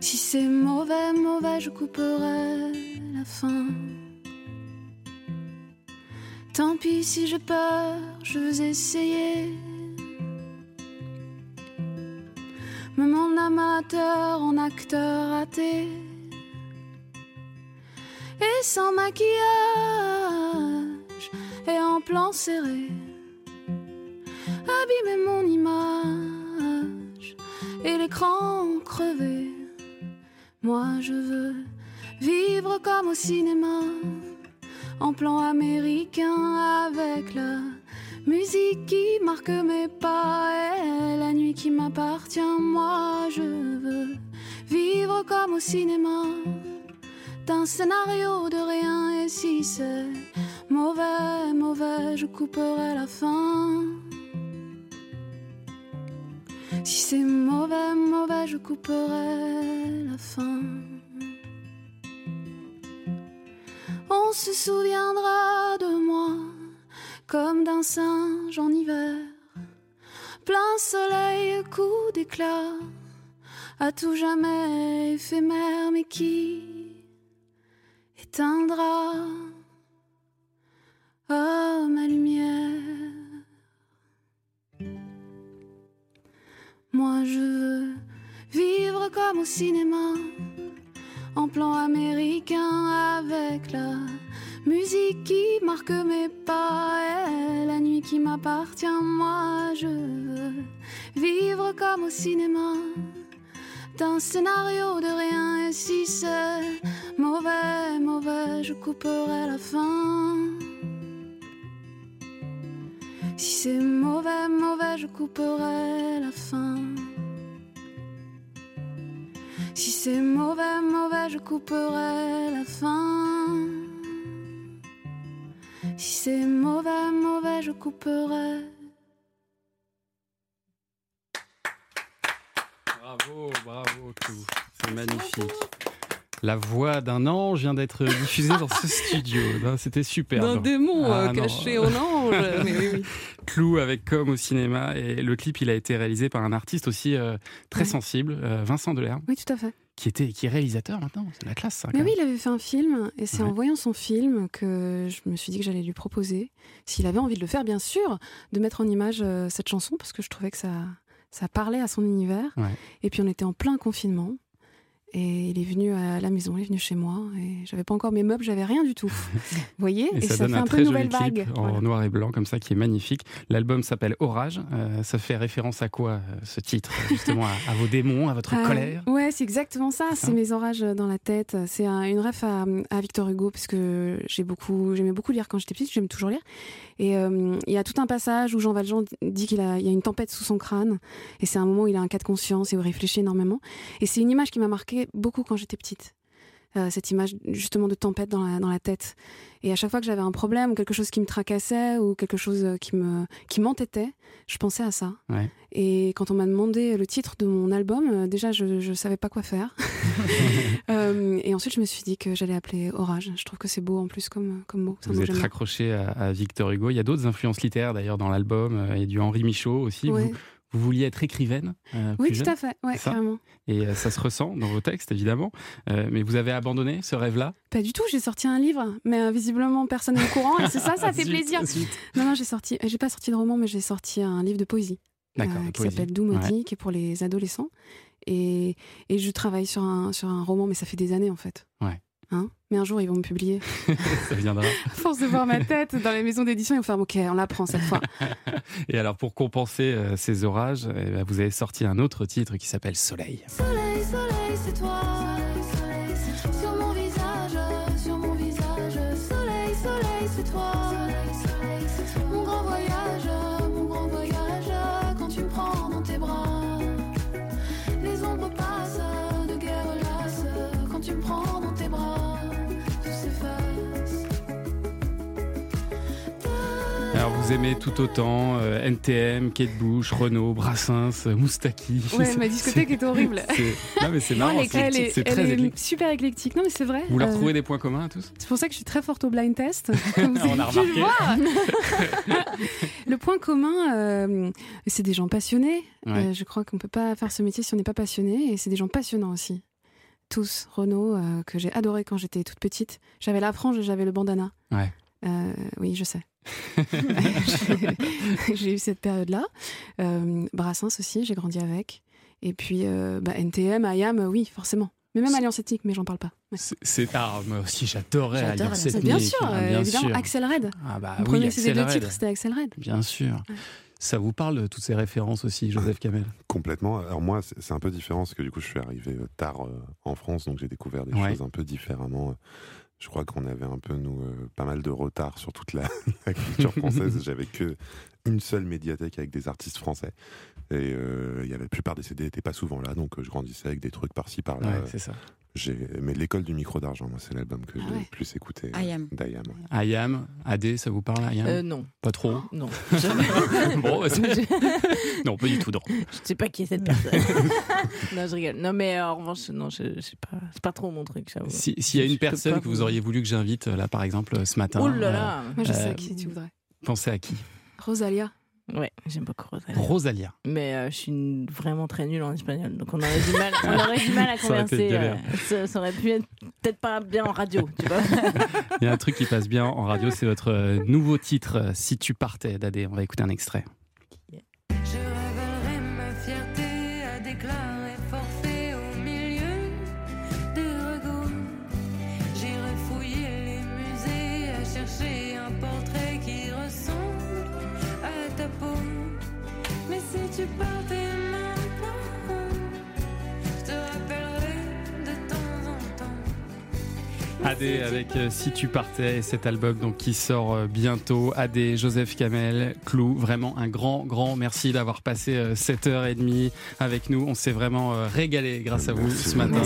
Si c'est mauvais, mauvais, je couperai la fin. Tant pis si j'ai peur, je veux essayer. En amateur, en acteur raté. Et sans maquillage, et en plan serré. Abîmer mon image, et l'écran crevé. Moi je veux vivre comme au cinéma, en plan américain avec la musique qui marque mes pas et la nuit qui m'appartient. Moi je veux vivre comme au cinéma, d'un scénario de rien. Et si c'est mauvais, mauvais, je couperai la fin. Si c'est mauvais, mauvais, je couperai la fin. On se souviendra de moi comme d'un singe en hiver, plein soleil, coup d'éclat, à tout jamais éphémère, mais qui éteindra oh, ma lumière. Moi je veux vivre comme au cinéma, en plan américain avec la musique qui marque mes pas et la nuit qui m'appartient. Moi je veux vivre comme au cinéma, d'un scénario de rien. Et si c'est mauvais, mauvais, je couperai la fin. Si c'est mauvais, mauvais, je couperai la fin. Si c'est mauvais, mauvais, je couperai la fin. Si c'est mauvais, mauvais, je couperai. Bravo, bravo, tout. C'est magnifique. La voix d'un ange vient d'être diffusée dans ce studio. C'était super. D'un démon euh, non. caché en ange. Mais oui, oui. Clou avec Comme au cinéma. Et le clip, il a été réalisé par un artiste aussi euh, très Ouais. sensible, euh, Vincent Delerme, Oui, tout à fait. Qui, était, qui est réalisateur maintenant. C'est la classe, ça. quand Mais oui, même. il avait fait un film, et c'est Ouais. en voyant son film que je me suis dit que j'allais lui proposer, s'il avait envie de le faire, bien sûr, de mettre en image euh, cette chanson, parce que je trouvais que ça, ça parlait à son univers. Ouais. Et puis on était en plein confinement. Et il est venu à la maison, il est venu chez moi, et j'avais pas encore mes meubles, j'avais rien du tout. Vous voyez Et, Et, ça, ça, donne fait un très peu joli nouvelle clip vague. en Voilà. noir et blanc comme ça qui est magnifique. L'album s'appelle Orage. Euh, ça fait référence à quoi euh, ce titre Justement à, à vos démons, à votre colère? Ouais, c'est exactement ça. C'est mes orages dans la tête. C'est un- une ref à, à Victor Hugo parce que j'ai beaucoup, j'aimais beaucoup lire quand j'étais petite. J'aime toujours lire. Et euh, il y a tout un passage où Jean Valjean dit qu'il a, il y a une tempête sous son crâne. Et c'est un moment où il a un cas de conscience et où il réfléchit énormément. Et c'est une image qui m'a beaucoup quand j'étais petite. Euh, cette image justement de tempête dans la, dans la tête. Et à chaque fois que j'avais un problème ou quelque chose qui me tracassait ou quelque chose euh, qui me qui m'entêtait, je pensais à ça. Ouais. Et quand on m'a demandé le titre de mon album, euh, déjà je ne savais pas quoi faire. Euh, et ensuite je me suis dit que j'allais appeler Orage. Je trouve que c'est beau en plus comme, comme mot. Vous êtes raccroché à, à Victor Hugo. Il y a d'autres influences littéraires d'ailleurs dans l'album. Il y a du Henri Michaud aussi. Ouais. Vous, vous vouliez être écrivaine euh, Oui, tout jeune, à fait. Ouais, ça carrément. Et euh, ça se ressent dans vos textes évidemment. Euh, mais vous avez abandonné ce rêve-là? Pas du tout, j'ai sorti un livre, mais visiblement personne n'est au courant. et c'est ça, ça fait plaisir. Non, non, j'ai sorti, j'ai pas sorti de roman, mais j'ai sorti un livre de poésie. D'accord, qui s'appelle Doux Ouais. qui est pour les adolescents. Et, et je travaille sur un, sur un roman, mais ça fait des années en fait. Ouais. Hein mais un jour, ils vont me publier. ça viendra. À force de voir ma tête dans les maisons d'édition, ils vont faire OK, on l'apprend cette fois. Et alors pour compenser euh, ces orages, eh ben, vous avez sorti un autre titre qui s'appelle Soleil. Soleil, soleil, c'est toi. Vous aimez tout autant euh, NTM, Kate Bush, Renault, Brassens, euh, Moustaki. Ouais, ma discothèque est horrible. c'est- Non, mais c'est marrant. Elle est- c'est- elle est, C'est elle très est éclectique. super éclectique. Non, mais c'est vrai. Vous leur Euh, trouvez des points communs à tous? C'est pour ça que je suis très forte au blind test. Vous On a remarqué. le voir. le point commun, c'est des gens passionnés. Ouais. Je crois qu'on peut pas faire ce métier si on n'est pas passionné. Et c'est des gens passionnants aussi. Tous. Renaud, euh, que j'ai adoré quand j'étais toute petite. J'avais la frange et j'avais le bandana. Ouais. Euh, oui, je sais. j'ai eu cette période-là. Euh, Brassens aussi, j'ai grandi avec. Et puis euh, bah, NTM, IAM, euh, oui, forcément. Mais même Alliance Ethnique, mais j'en parle pas. Ouais. C'est- ah, moi aussi j'adorais Alliance Ethnique. Bien sûr, Ah, euh, bien évidemment, sûr. Axel Red. Ah bah Mon oui, premier CD de Axel titre, Red. c'était Axel Red. Bien sûr. Ça vous parle de toutes ces références aussi, Joseph Kamel? Complètement. Alors moi, c'est un peu différent parce que du coup, je suis arrivé euh, tard euh, en France, donc j'ai découvert des Ouais. choses un peu différemment. Je crois qu'on avait un peu, nous, euh, pas mal de retard sur toute la, la culture française. J'avais que une seule médiathèque avec des artistes français. Et euh, il y avait, la plupart des CD n'étaient pas souvent là, donc euh, je grandissais avec des trucs par-ci, par-là. Ouais, c'est ça. J'ai- Mais l'école du micro d'argent, moi, c'est l'album que j'ai ouais. le plus écouté. I Am. D'Ayam. Ayam, AD, ça vous parle Ayam Euh, non. Pas trop? Non. Bon, c'est- non, pas du tout, non. Je sais pas qui est cette personne. non, je rigole. Non, mais euh, en revanche, non, je, je sais pas. C'est pas trop mon truc, ça. Si- S'il y a une personne pas que vous auriez voulu que j'invite, euh, là par exemple, euh, ce matin. Oh là là. Moi, je sais euh, qui tu voudrais. Pensez à qui? Rosalia. Ouais, j'aime beaucoup Rosalia. Rosalia. Mais euh, je suis une- vraiment très nulle en espagnol, donc on aurait du mal, on aurait du mal à converser. euh, ça, ça aurait pu être peut-être pas bien en radio, tu vois. Il y a un truc qui passe bien en radio, c'est votre euh, nouveau titre, Si tu partais d'AD. On va écouter un extrait. Tu partais AD avec euh, Si tu partais et cet album donc qui sort euh, bientôt. AD, Joseph Kamel, Clou, vraiment un grand grand merci d'avoir passé euh, 7h30 avec nous. On s'est vraiment euh, régalé grâce à vous ce matin.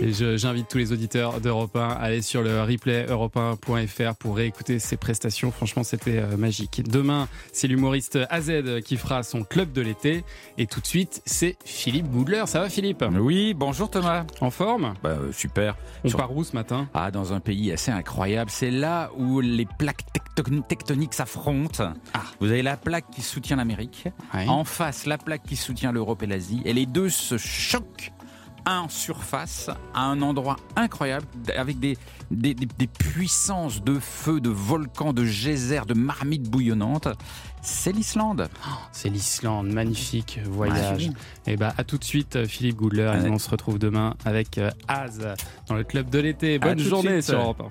Et je- j'invite tous les auditeurs d'Europe 1 à aller sur le replay europe1.fr pour réécouter ces prestations. Franchement, c'était euh, magique. Demain, c'est l'humoriste AZ qui fera son club de l'été. Et tout de suite, c'est Philippe Goudler. Ça va, Philippe? Oui, bonjour Thomas. En forme? Bah, euh, super. On Sur- part où ce matin? Ah, dans un pays assez incroyable. C'est là où les plaques tecton- tectoniques s'affrontent. Vous avez la plaque qui soutient l'Amérique. En face, la plaque qui soutient l'Europe et l'Asie. Et les deux se choquent en surface à un endroit incroyable avec des, des, des- des puissances de feu, de volcans, de geysers, de marmites bouillonnantes. C'est l'Islande. C'est l'Islande, magnifique voyage. Et bah à tout de suite euh, Philippe Goudler et Ouais. on se retrouve demain avec euh, Az dans le club de l'été. Bonne journée sur Europe 1.